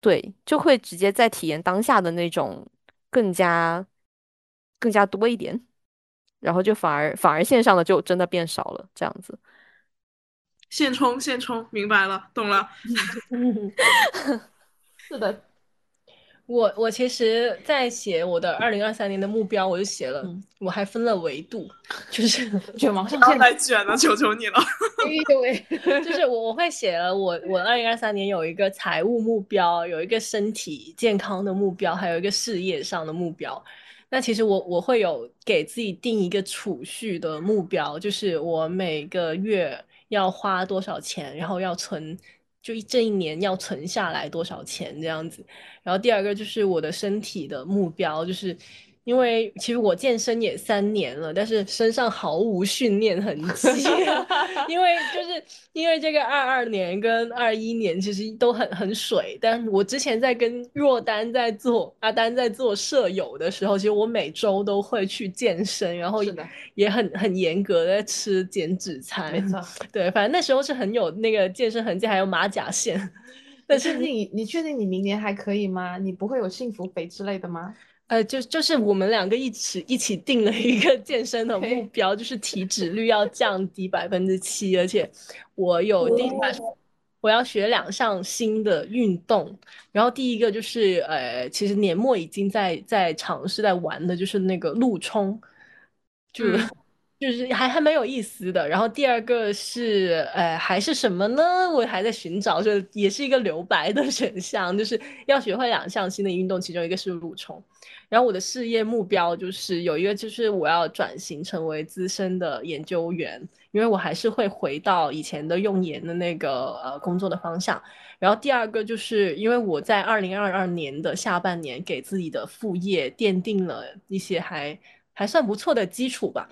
Speaker 2: 对，就会直接在体验当下的那种更加更加多一点，然后就反而反而线上的就真的变少了，这样子。
Speaker 4: 现充现充，明白了，懂了。
Speaker 3: 是的。
Speaker 1: 我我其实，在写我的二零二三年的目标，我就写了，我还分了维度，就是
Speaker 3: 卷毛上线
Speaker 4: 太卷了，求求你了。
Speaker 1: 就是我我会写了，我我二零二三年有一个财务目标，有一个身体健康的目标，还有一个事业上的目标。那其实我我会有给自己定一个储蓄的目标，就是我每个月要花多少钱，然后要存。就这一年要存下来多少钱这样子，然后第二个就是我的身体的目标，就是因为其实我健身也三年了，但是身上毫无训练痕迹，因为就是因为这个二二年跟二一年其实都很很水，但我之前在跟若丹在做阿丹在做舍友的时候，其实我每周都会去健身，然后也很很严格的吃减脂餐，
Speaker 3: 没错，
Speaker 1: 对，反正那时候是很有那个健身痕迹，还有马甲线。
Speaker 3: 但是你你确定你明年还可以吗？你不会有幸福肥之类的吗？
Speaker 1: 呃，就就是我们两个一起一起定了一个健身的目标，就是体脂率要降低百分之七，而且我有定我要学两项新的运动，然后第一个就是呃，其实年末已经在在尝试在玩的，就是那个路冲，就。就是还还蛮有意思的，然后第二个是，呃，还是什么呢？我还在寻找，就也是一个留白的 选项，就是要学会两项新的运动，其中一个是路冲。然后我的事业目标就是有一个，就是我要转型成为资深的研究员，因为我还是会回到以前的用研的那个呃工作的方向。然后第二个就是因为我在二零二二年的下半年给自己的副业奠定了一些还还算不错的基础吧。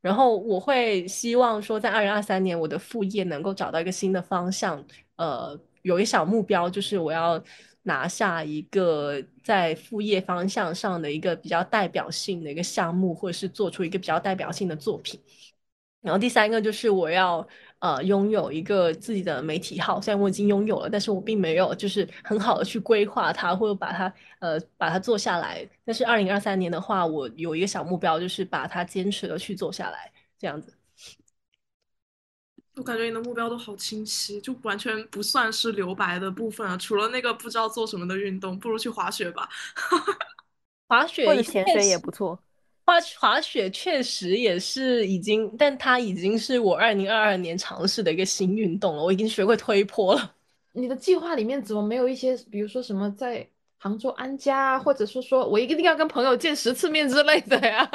Speaker 1: 然后我会希望说，在二零二三年，我的副业能够找到一个新的方向。呃，有一小目标，就是我要拿下一个在副业方向上的一个比较代表性的一个项目，或者是做出一个比较代表性的作品。然后第三个就是我要。呃，拥有一个自己的媒体号，虽然我已经拥有了，但是我并没有就是很好的去规划它，或者把它呃把它做下来。但是二零二三年的话，我有一个小目标，就是把它坚持的去做下来，这样子。
Speaker 4: 我感觉你的目标都好清晰，就完全不算是留白的部分啊。除了那个不知道做什么的运动，不如去滑雪吧。
Speaker 1: 滑雪
Speaker 2: 或者潜水也不错。
Speaker 1: 滑滑雪确实也是已经，但它已经是我二零二二年尝试的一个新运动了。我已经学会推坡了。
Speaker 3: 你的计划里面怎么没有一些，比如说什么在杭州安家，或者是说我一定要跟朋友见十次面之类的呀？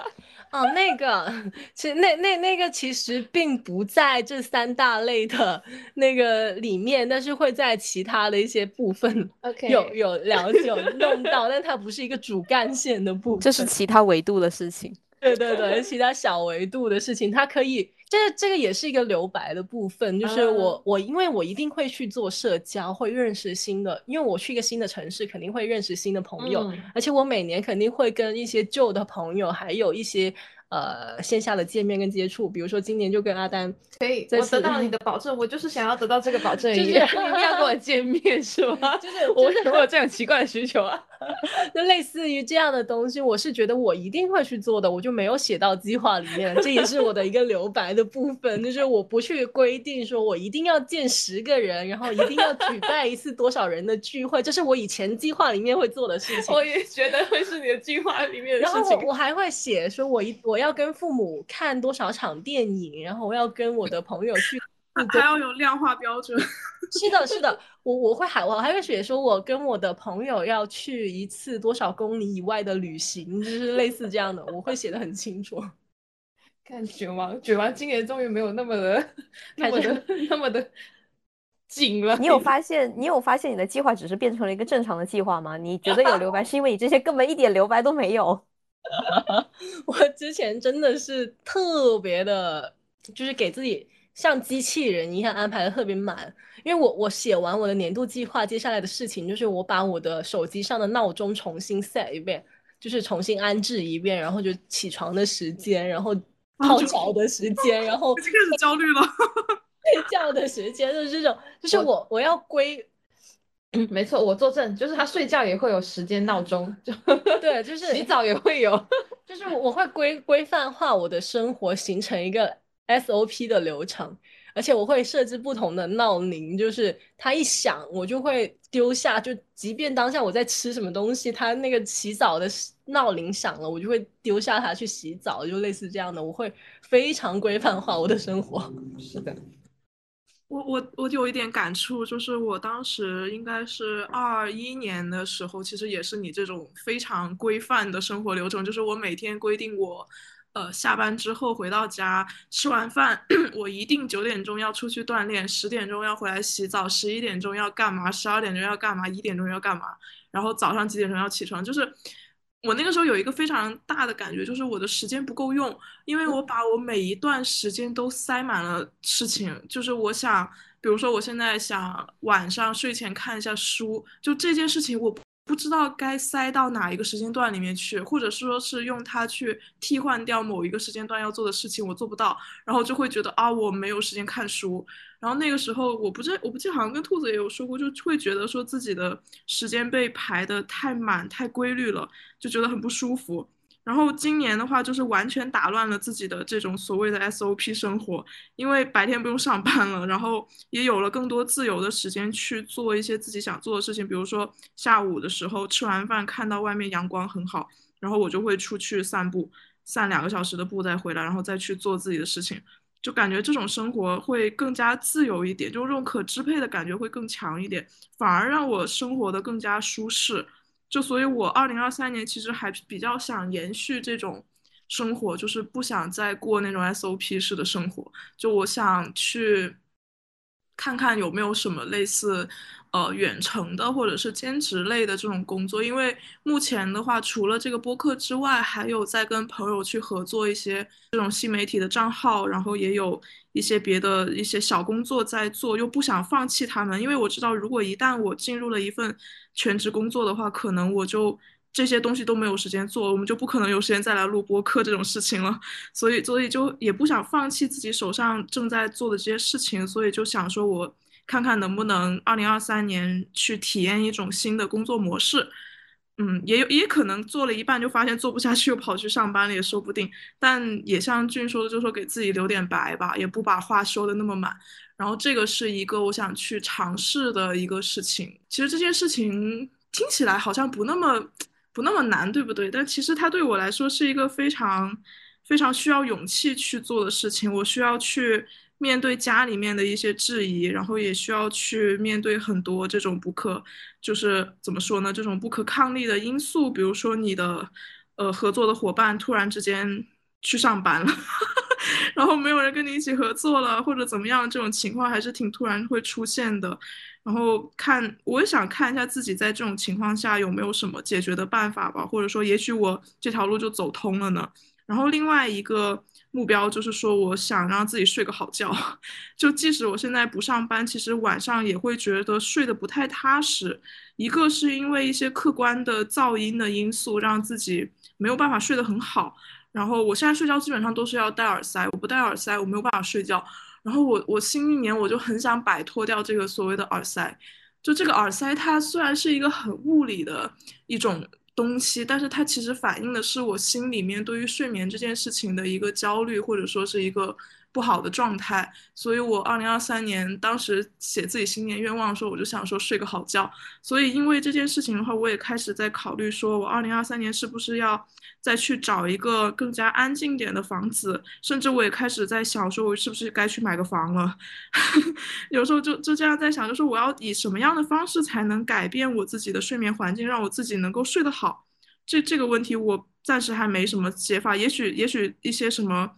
Speaker 1: 哦，那个，其实那那那个其实并不在这三大类的那个里面，但是会在其他的一些部分
Speaker 3: ，OK，
Speaker 1: 有有了解有弄到，但它不是一个主干线的部分，
Speaker 2: 这是其他维度的事情。
Speaker 1: 对 对对，其他小维度的事情，它可以，这这个也是一个留白的部分，就是我我因为我一定会去做社交，会认识新的，因为我去一个新的城市，肯定会认识新的朋友，而且我每年肯定会跟一些旧的朋友，还有一些。呃，线下的见面跟接触，比如说今年就跟阿丹，
Speaker 3: 可以，我得到了你的保证，我就是想要得到这个保证，就是你一定要跟我见面，是吗？
Speaker 1: 就是
Speaker 3: 我为什么有这样奇怪的需求啊？
Speaker 1: 就类似于这样的东西，我是觉得我一定会去做的，我就没有写到计划里面，这也是我的一个留白的部分，就是我不去规定说我一定要见十个人，然后一定要举办一次多少人的聚会，这是我以前计划里面会做的事情。
Speaker 3: 我也觉得会是你的计划里面的事情。
Speaker 1: 然后我还会写说，我一我。要跟父母看多少场电影，然后我要跟我的朋友去，
Speaker 4: 还要有量化标准。
Speaker 1: 是的，是的，我我会还我还会写说，我跟我的朋友要去一次多少公里以外的旅行，就是类似这样的，我会写的很清楚。
Speaker 3: 看卷王，卷王今年终于没有那么的那么的那么的紧了。
Speaker 2: 你有发现？你有发现你的计划只是变成了一个正常的计划吗？你觉得有留白，是因为你这些根本一点留白都没有。
Speaker 1: 我之前真的是特别的，就是给自己像机器人一样安排的特别满，因为我我写完我的年度计划，接下来的事情就是我把我的手机上的闹钟重新 set 一遍，就是重新安置一遍，然后就起床的时间，然后泡澡的时间，然后
Speaker 4: 开始焦虑了，
Speaker 1: 睡觉的时间，就是这种，就是我我要归。
Speaker 3: 没错，我作证，就是他睡觉也会有时间闹钟，就
Speaker 1: 对，就是
Speaker 3: 洗澡也会有，
Speaker 1: 就是我会规规范化我的生活，形成一个 SOP 的流程，而且我会设置不同的闹铃，就是它一响，我就会丢下，就即便当下我在吃什么东西，它那个洗澡的闹铃响了，我就会丢下它去洗澡，就类似这样的，我会非常规范化我的生活。
Speaker 3: 是的。
Speaker 4: 我我我有一点感触，就是我当时应该是二一年的时候，其实也是你这种非常规范的生活流程，就是我每天规定我，呃，下班之后回到家吃完饭，我一定九点钟要出去锻炼，十点钟要回来洗澡，十一点钟要干嘛，十二点钟要干嘛，一点钟要干嘛，然后早上几点钟要起床，就是。我那个时候有一个非常大的感觉，就是我的时间不够用，因为我把我每一段时间都塞满了事情。就是我想，比如说我现在想晚上睡前看一下书，就这件事情我不知道该塞到哪一个时间段里面去，或者是说是用它去替换掉某一个时间段要做的事情，我做不到，然后就会觉得啊，我没有时间看书。然后那个时候，我不记我不记得好像跟兔子也有说过，就会觉得说自己的时间被排得太满、太规律了，就觉得很不舒服。然后今年的话，就是完全打乱了自己的这种所谓的 SOP 生活，因为白天不用上班了，然后也有了更多自由的时间去做一些自己想做的事情，比如说下午的时候吃完饭看到外面阳光很好，然后我就会出去散步，散两个小时的步再回来，然后再去做自己的事情。就感觉这种生活会更加自由一点，就这种可支配的感觉会更强一点，反而让我生活的更加舒适。就所以，我二零二三年其实还比较想延续这种生活，就是不想再过那种 SOP 式的生活。就我想去看看有没有什么类似。呃，远程的或者是兼职类的这种工作，因为目前的话，除了这个播客之外，还有在跟朋友去合作一些这种新媒体的账号，然后也有一些别的一些小工作在做，又不想放弃他们，因为我知道，如果一旦我进入了一份全职工作的话，可能我就这些东西都没有时间做，我们就不可能有时间再来录播客这种事情了，所以，所以就也不想放弃自己手上正在做的这些事情，所以就想说我。看看能不能二零二三年去体验一种新的工作模式，嗯，也有也可能做了一半就发现做不下去，又跑去上班了也说不定。但也像俊说的，就说给自己留点白吧，也不把话说的那么满。然后这个是一个我想去尝试的一个事情。其实这件事情听起来好像不那么不那么难，对不对？但其实它对我来说是一个非常非常需要勇气去做的事情。我需要去面对家里面的一些质疑，然后也需要去面对很多这种不可，就是怎么说呢？这种不可抗力的因素，比如说你的呃合作的伙伴突然之间去上班了。然后没有人跟你一起合作了，或者怎么样，这种情况还是挺突然会出现的。然后看，我也想看一下自己在这种情况下有没有什么解决的办法吧，或者说，也许我这条路就走通了呢。然后另外一个目标就是说，我想让自己睡个好觉。就即使我现在不上班，其实晚上也会觉得睡得不太踏实。一个是因为一些客观的噪音的因素，让自己没有办法睡得很好。然后我现在睡觉基本上都是要戴耳塞，我不戴耳塞我没有办法睡觉。然后我我新一年我就很想摆脱掉这个所谓的耳塞，就这个耳塞它虽然是一个很物理的一种东西，但是它其实反映的是我心里面对于睡眠这件事情的一个焦虑，或者说是一个。不好的状态，所以我二零二三年当时写自己新年愿望的时候，我就想说睡个好觉。所以因为这件事情的话，我也开始在考虑，说我二零二三年是不是要再去找一个更加安静点的房子，甚至我也开始在想，说我是不是该去买个房了。有时候就就这样在想，就是我要以什么样的方式才能改变我自己的睡眠环境，让我自己能够睡得好？这这个问题我暂时还没什么解法，也许也许一些什么。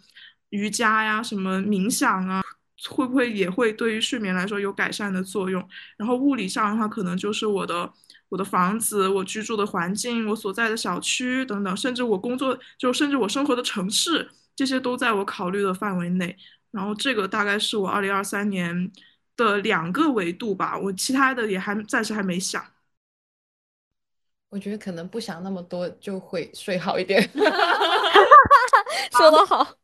Speaker 4: 瑜伽呀，什么冥想啊，会不会也会对于睡眠来说有改善的作用？然后物理上的话，可能就是我的我的房子、我居住的环境、我所在的小区等等，甚至我工作，就甚至我生活的城市，这些都在我考虑的范围内。然后这个大概是我二零二三年的两个维度吧，我其他的也还暂时还没想。
Speaker 3: 我觉得可能不想那么多就会睡好一点。
Speaker 2: 说得好。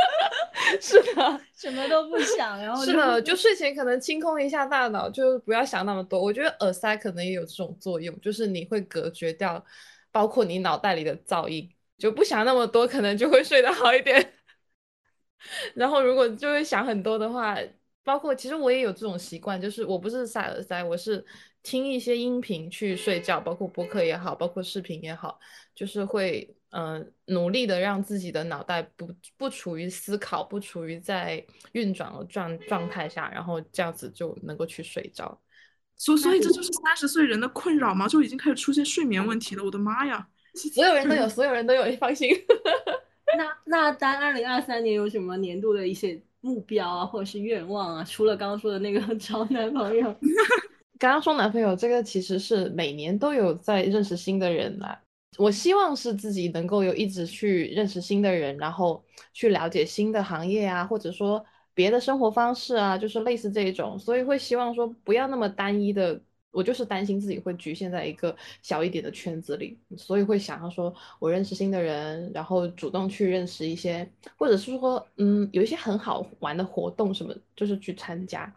Speaker 3: 是的，
Speaker 1: 什么都不想，然后
Speaker 3: 是的，就睡前可能清空一下大脑，就不要想那么多。我觉得耳塞可能也有这种作用，就是你会隔绝掉，包括你脑袋里的噪音，就不想那么多，可能就会睡得好一点。然后如果就会想很多的话，包括其实我也有这种习惯，就是我不是塞耳塞，我是听一些音频去睡觉，包括播客也好，包括视频也好，就是会。嗯，努力的让自己的脑袋不不处于思考，不处于在运转的状状态下，然后这样子就能够去睡着。
Speaker 4: 所所以这就是三十岁人的困扰吗？就已经开始出现睡眠问题了。我的妈呀！
Speaker 3: 所有人都有，所有人都有，你放心。
Speaker 1: 那那单二零二三年有什么年度的一些目标啊，或者是愿望啊？除了刚刚说的那个 找男朋友，
Speaker 3: 刚刚说男朋友这个其实是每年都有在认识新的人来。我希望是自己能够有一直去认识新的人，然后去了解新的行业啊，或者说别的生活方式啊，就是类似这一种。所以会希望说不要那么单一的，我就是担心自己会局限在一个小一点的圈子里，所以会想要说我认识新的人，然后主动去认识一些，或者是说嗯有一些很好玩的活动什么，就是去参加。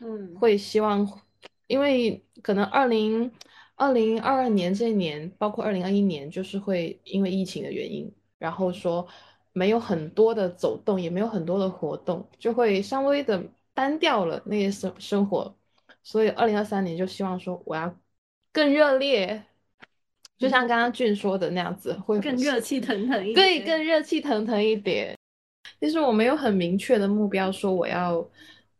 Speaker 1: 嗯，
Speaker 3: 会希望，因为可能二零。二零二二年这一年，包括二零二一年，就是会因为疫情的原因，然后说没有很多的走动，也没有很多的活动，就会稍微的单调了那些生生活。所以二零二三年就希望说我要更热烈，就像刚刚俊说的那样子，会
Speaker 1: 更热气腾腾一点，
Speaker 3: 对，更热气腾腾一点。其实我没有很明确的目标，说我要。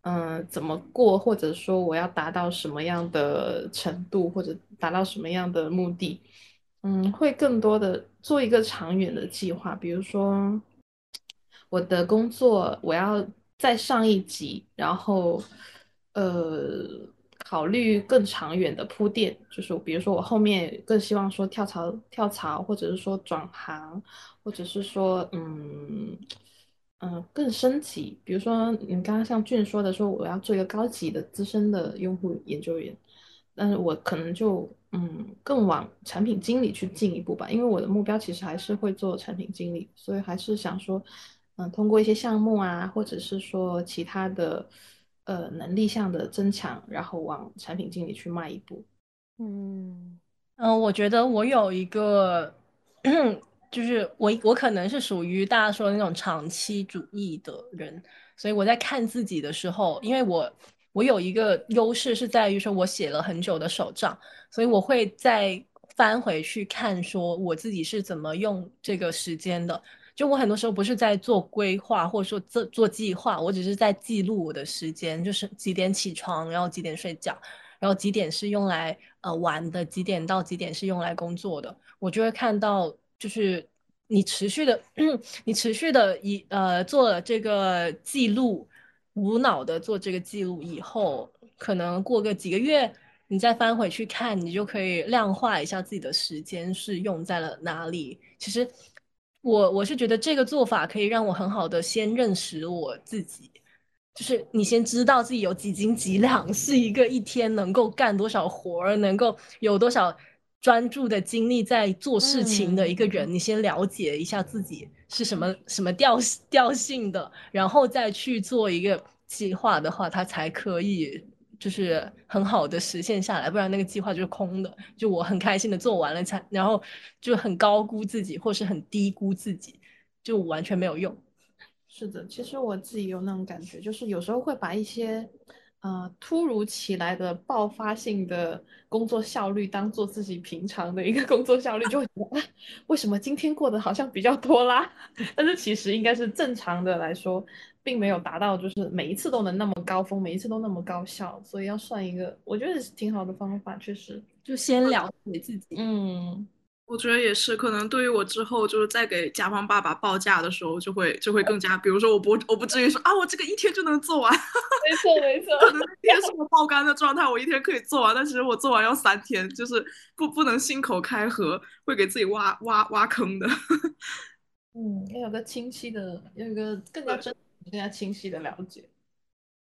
Speaker 3: 嗯，怎么过，或者说我要达到什么样的程度，或者达到什么样的目的？嗯，会更多的做一个长远的计划，比如说我的工作我要再上一级，然后呃考虑更长远的铺垫，就是比如说我后面更希望说跳槽跳槽，或者是说转行，或者是说嗯。嗯，更升级，比如说你刚刚像俊说的，说我要做一个高级的资深的用户研究员，但是我可能就嗯更往产品经理去进一步吧，因为我的目标其实还是会做产品经理，所以还是想说，嗯，通过一些项目啊，或者是说其他的呃能力上的增强，然后往产品经理去迈一步。
Speaker 1: 嗯嗯，我觉得我有一个。就是我，我可能是属于大家说的那种长期主义的人，所以我在看自己的时候，因为我我有一个优势是在于说我写了很久的手账，所以我会再翻回去看，说我自己是怎么用这个时间的。就我很多时候不是在做规划，或者说做做计划，我只是在记录我的时间，就是几点起床，然后几点睡觉，然后几点是用来呃玩的，几点到几点是用来工作的，我就会看到，就是你持续的，你持续的以呃做了这个记录，无脑的做这个记录以后，可能过个几个月，你再翻回去看，你就可以量化一下自己的时间是用在了哪里。其实。我我是觉得这个做法可以让我很好的先认识我自己，就是你先知道自己有几斤几两，是一个一天能够干多少活儿，能够有多少专注的精力在做事情的一个人，你先了解一下自己是什么什么调调性的，然后再去做一个计划的话，他才可以。就是很好的实现下来，不然那个计划就是空的。就我很开心的做完了才，然后就很高估自己，或是很低估自己，就完全没有用。
Speaker 3: 是的，其实我自己有那种感觉，就是有时候会把一些呃突如其来的爆发性的工作效率当做自己平常的一个工作效率，就会觉得啊，为什么今天过得好像比较多啦？但是其实应该是正常的来说。并没有达到，就是每一次都能那么高峰，每一次都那么高效，所以要算一个，我觉得是挺好的方法，确实，
Speaker 1: 就先了解自己。
Speaker 3: 嗯，
Speaker 4: 我觉得也是，可能对于我之后就是在给甲方爸爸报价的时候，就会就会更加，比如说我不我不至于说啊，我这个一天就能做完，
Speaker 3: 没错没错，
Speaker 4: 可能 天是个爆肝的状态，我一天可以做完，但其实我做完要三天，就是不不能信口开河，会给自己挖挖挖坑的。
Speaker 3: 嗯，要有个清晰的，要有个更加真。更加清晰的了解。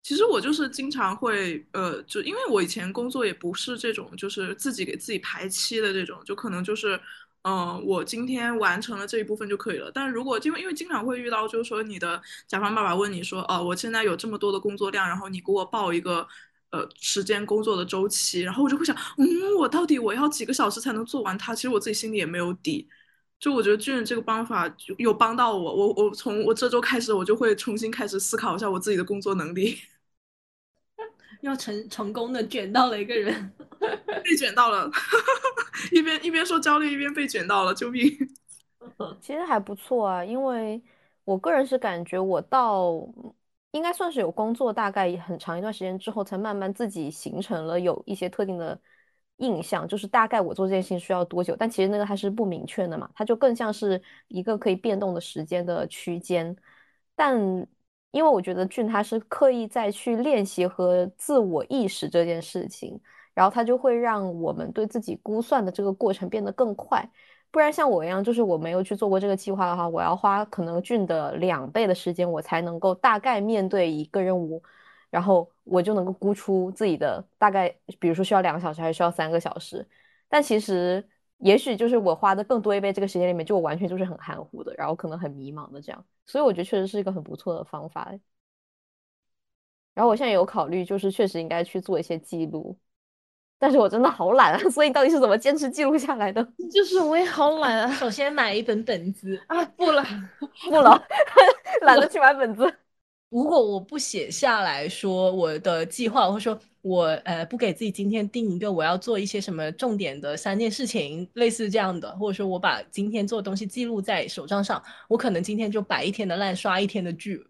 Speaker 4: 其实我就是经常会，呃，就因为我以前工作也不是这种，就是自己给自己排期的这种，就可能就是，嗯，我今天完成了这一部分就可以了。但如果因为因为经常会遇到，就是说你的甲方爸爸问你说，哦，我现在有这么多的工作量，然后你给我报一个，呃，时间工作的周期，然后我就会想，嗯，我到底我要几个小时才能做完它？其实我自己心里也没有底。就我觉得俊这个方法就有帮到我，我我从我这周开始，我就会重新开始思考一下我自己的工作能力。
Speaker 1: 要成成功的卷到了一个人，
Speaker 4: 被卷到了，一边一边说焦虑，一边被卷到了，救命！
Speaker 2: 其实还不错啊，因为我个人是感觉我到应该算是有工作大概很长一段时间之后，才慢慢自己形成了有一些特定的。印象就是大概我做这件事情需要多久，但其实那个还是不明确的嘛，它就更像是一个可以变动的时间的区间。但因为我觉得俊他是刻意在去练习和自我意识这件事情，然后他就会让我们对自己估算的这个过程变得更快。不然像我一样，就是我没有去做过这个计划的话，我要花可能俊的两倍的时间，我才能够大概面对一个任务。然后我就能够估出自己的大概，比如说需要两个小时还是需要三个小时，但其实也许就是我花的更多一倍这个时间里面，就我完全就是很含糊的，然后可能很迷茫的这样，所以我觉得确实是一个很不错的方法。然后我现在有考虑，就是确实应该去做一些记录，但是我真的好懒啊，所以到底是怎么坚持记录下来的？
Speaker 3: 就是我也好懒啊，
Speaker 1: 首先买一本本子
Speaker 3: 啊，不了
Speaker 2: 不了，懒得去买本子。
Speaker 1: 如果我不写下来说我的计划，或者说我呃不给自己今天定一个我要做一些什么重点的三件事情，类似这样的，或者说我把今天做的东西记录在手账上，我可能今天就摆一天的烂，刷一天的剧。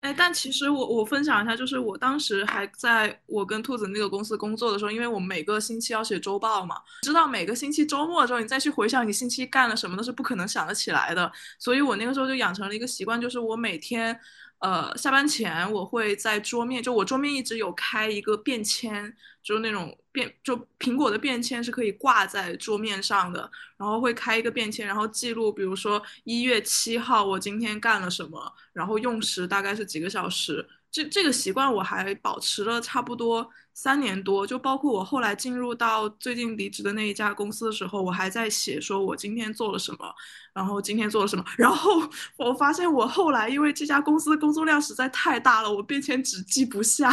Speaker 4: 哎，但其实我我分享一下，就是我当时还在我跟兔子那个公司工作的时候，因为我们每个星期要写周报嘛，知道每个星期周末的时候，你再去回想你星期干了什么，都是不可能想得起来的。所以我那个时候就养成了一个习惯，就是我每天。呃，下班前我会在桌面，就我桌面一直有开一个便签，就是那种便，就苹果的便签是可以挂在桌面上的，然后会开一个便签，然后记录，比如说一月七号我今天干了什么，然后用时大概是几个小时。这这个习惯我还保持了差不多三年多，就包括我后来进入到最近离职的那一家公司的时候，我还在写说我今天做了什么，然后今天做了什么，然后我发现我后来因为这家公司的工作量实在太大了，我便签纸记不下，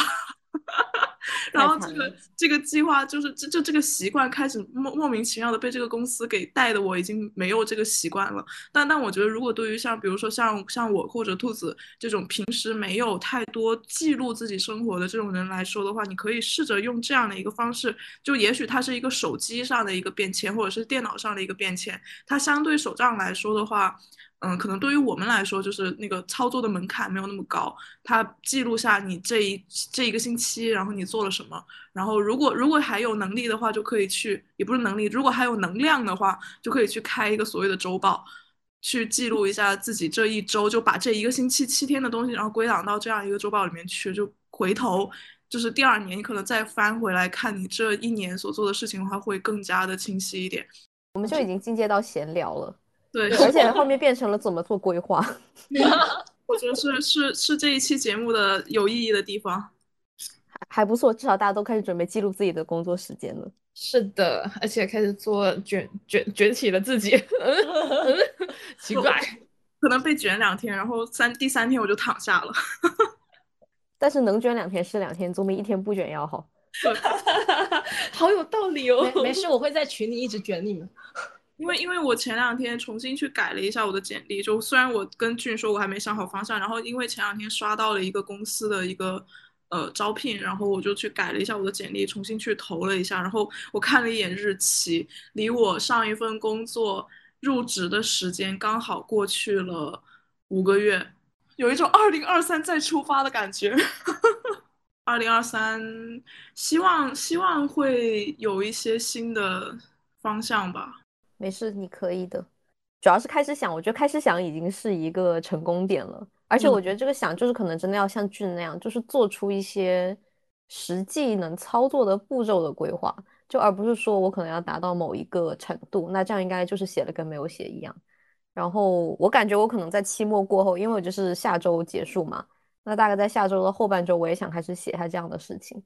Speaker 4: 然后这个这个计划就是这就这个习惯开始莫莫名其妙的被这个公司给带的，我已经没有这个习惯了。但但我觉得，如果对于像比如说像像我或者兔子这种平时没有太多记录自己生活的这种人来说的话，你可以试着用这样的一个方式，就也许它是一个手机上的一个便签，或者是电脑上的一个便签，它相对手账来说的话。嗯，可能对于我们来说，就是那个操作的门槛没有那么高。它记录下你这一这一个星期，然后你做了什么，然后如果如果还有能力的话，就可以去，也不是能力，如果还有能量的话，就可以去开一个所谓的周报，去记录一下自己这一周，就把这一个星期七天的东西，然后归档到这样一个周报里面去，就回头就是第二年，你可能再翻回来看你这一年所做的事情的话，会更加的清晰一点。
Speaker 2: 我们就已经进阶到闲聊了。
Speaker 4: 对，
Speaker 2: 而且 后面变成了怎么做规划。
Speaker 4: 我觉得是是是这一期节目的有意义的地方，
Speaker 2: 还还不错，至少大家都开始准备记录自己的工作时间了。
Speaker 3: 是的，而且开始做卷卷卷起了自己，奇怪，
Speaker 4: 可能被卷两天，然后三第三天我就躺下了。
Speaker 2: 但是能卷两天是两天，总比一天不卷要好。
Speaker 3: 好有道理哦。
Speaker 1: 没事，我会在群里一直卷你们。
Speaker 4: 因为因为我前两天重新去改了一下我的简历，就虽然我跟俊说我还没想好方向，然后因为前两天刷到了一个公司的一个呃招聘，然后我就去改了一下我的简历，重新去投了一下，然后我看了一眼日期，离我上一份工作入职的时间刚好过去了五个月，有一种二零二三再出发的感觉。二零二三，希望希望会有一些新的方向吧。
Speaker 2: 没事，你可以的。主要是开始想，我觉得开始想已经是一个成功点了。而且我觉得这个想就是可能真的要像俊那样，就是做出一些实际能操作的步骤的规划，就而不是说我可能要达到某一个程度，那这样应该就是写了跟没有写一样。然后我感觉我可能在期末过后，因为我就是下周结束嘛，那大概在下周的后半周，我也想开始写下这样的事情，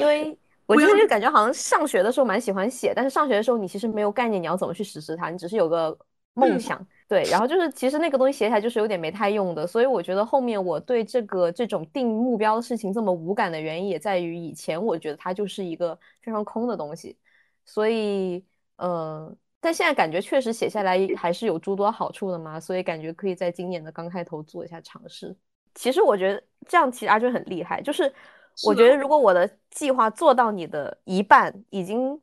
Speaker 2: 因为。我就是感觉好像上学的时候蛮喜欢写，但是上学的时候你其实没有概念你要怎么去实施它，你只是有个梦想，对，然后就是其实那个东西写起来就是有点没太用的，所以我觉得后面我对这个这种定目标的事情这么无感的原因也在于以前我觉得它就是一个非常空的东西，所以嗯，但现在感觉确实写下来还是有诸多好处的嘛，所以感觉可以在今年的刚开头做一下尝试。其实我觉得这样其实阿娟很厉害，就是。我觉得，如果我的计划做到你的一半，已经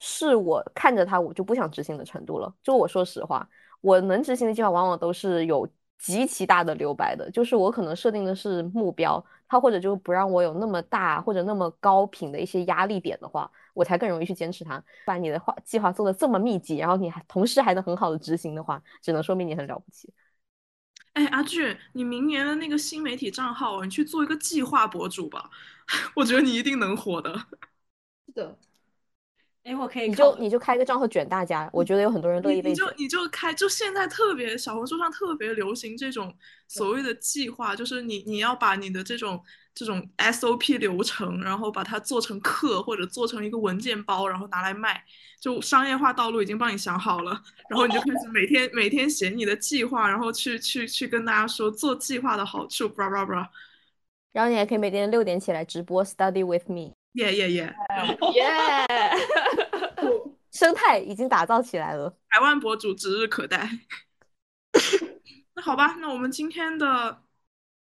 Speaker 2: 是我看着它我就不想执行的程度了。就我说实话，我能执行的计划往往都是有极其大的留白的。就是我可能设定的是目标，它或者就不让我有那么大或者那么高频的一些压力点的话，我才更容易去坚持它。把你的话计划做的这么密集，然后你还同时还能很好的执行的话，只能说明你很了不起。
Speaker 4: 哎，阿俊，你明年的那个新媒体账号，你去做一个计划博主吧，我觉得你一定能火的。
Speaker 3: 是的。
Speaker 1: 哎，我可以，
Speaker 2: 你就你就开个账号卷大家，我觉得有很多人乐意被
Speaker 4: 卷。你就你就开，就现在特别小红书上特别流行这种所谓的计划，就是你你要把你的这种这种 SOP 流程，然后把它做成课或者做成一个文件包，然后拿来卖，就商业化道路已经帮你想好了，然后你就开始每天每天写你的计划，然后去去去跟大家说做计划的好处，布拉布拉布拉。
Speaker 2: 然后你还可以每天六点起来直播 study with me。
Speaker 4: 耶耶耶
Speaker 3: 耶！
Speaker 2: 生态已经打造起来了，
Speaker 4: 百万博主指日可待。那好吧，那我们今天的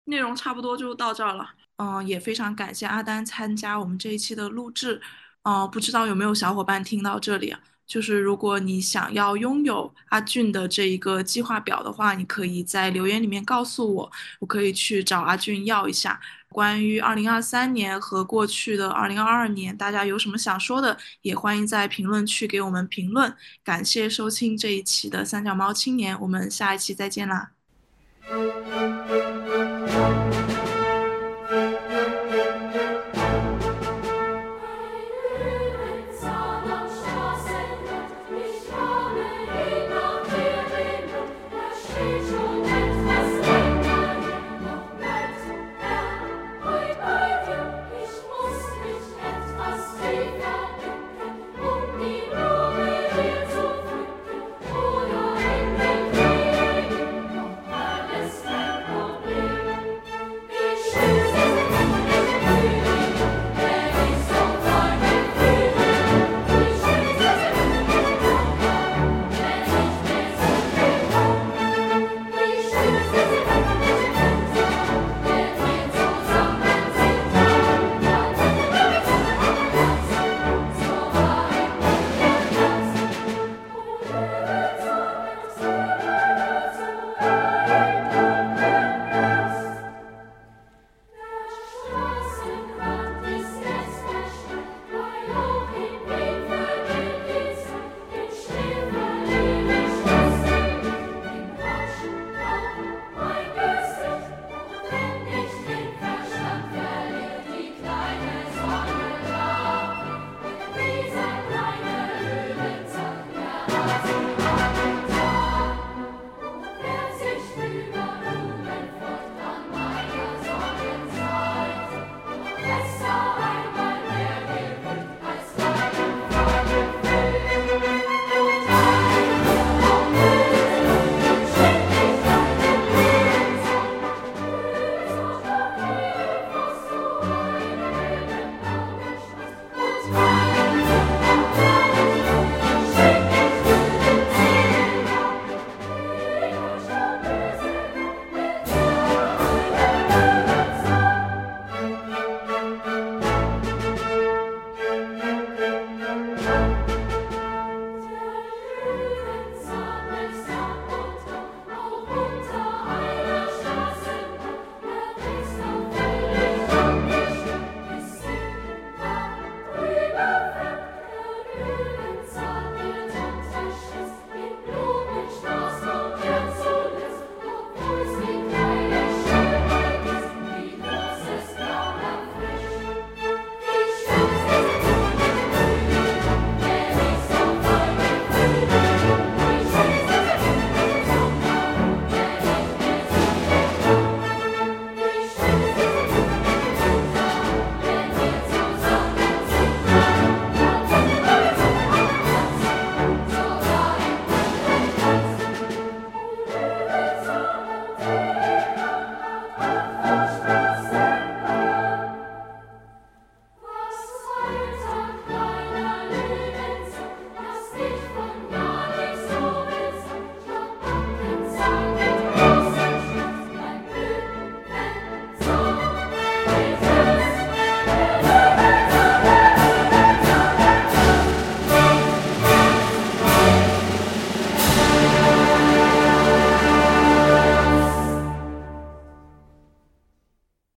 Speaker 4: 内容差不多就到这儿了。嗯，也非常感谢阿丹参加我们这一期的录制。嗯，不知道有没有小伙伴听到这里啊？就是如果你想要拥有阿俊的这一个计划表的话，你可以在留言里面告诉我，我可以去找阿俊要一下。关于二零二三年和过去的二零二二年，大家有什么想说的，也欢迎在评论区给我们评论。感谢收听这一期的三脚猫青年，我们下一期再见啦。Thank you.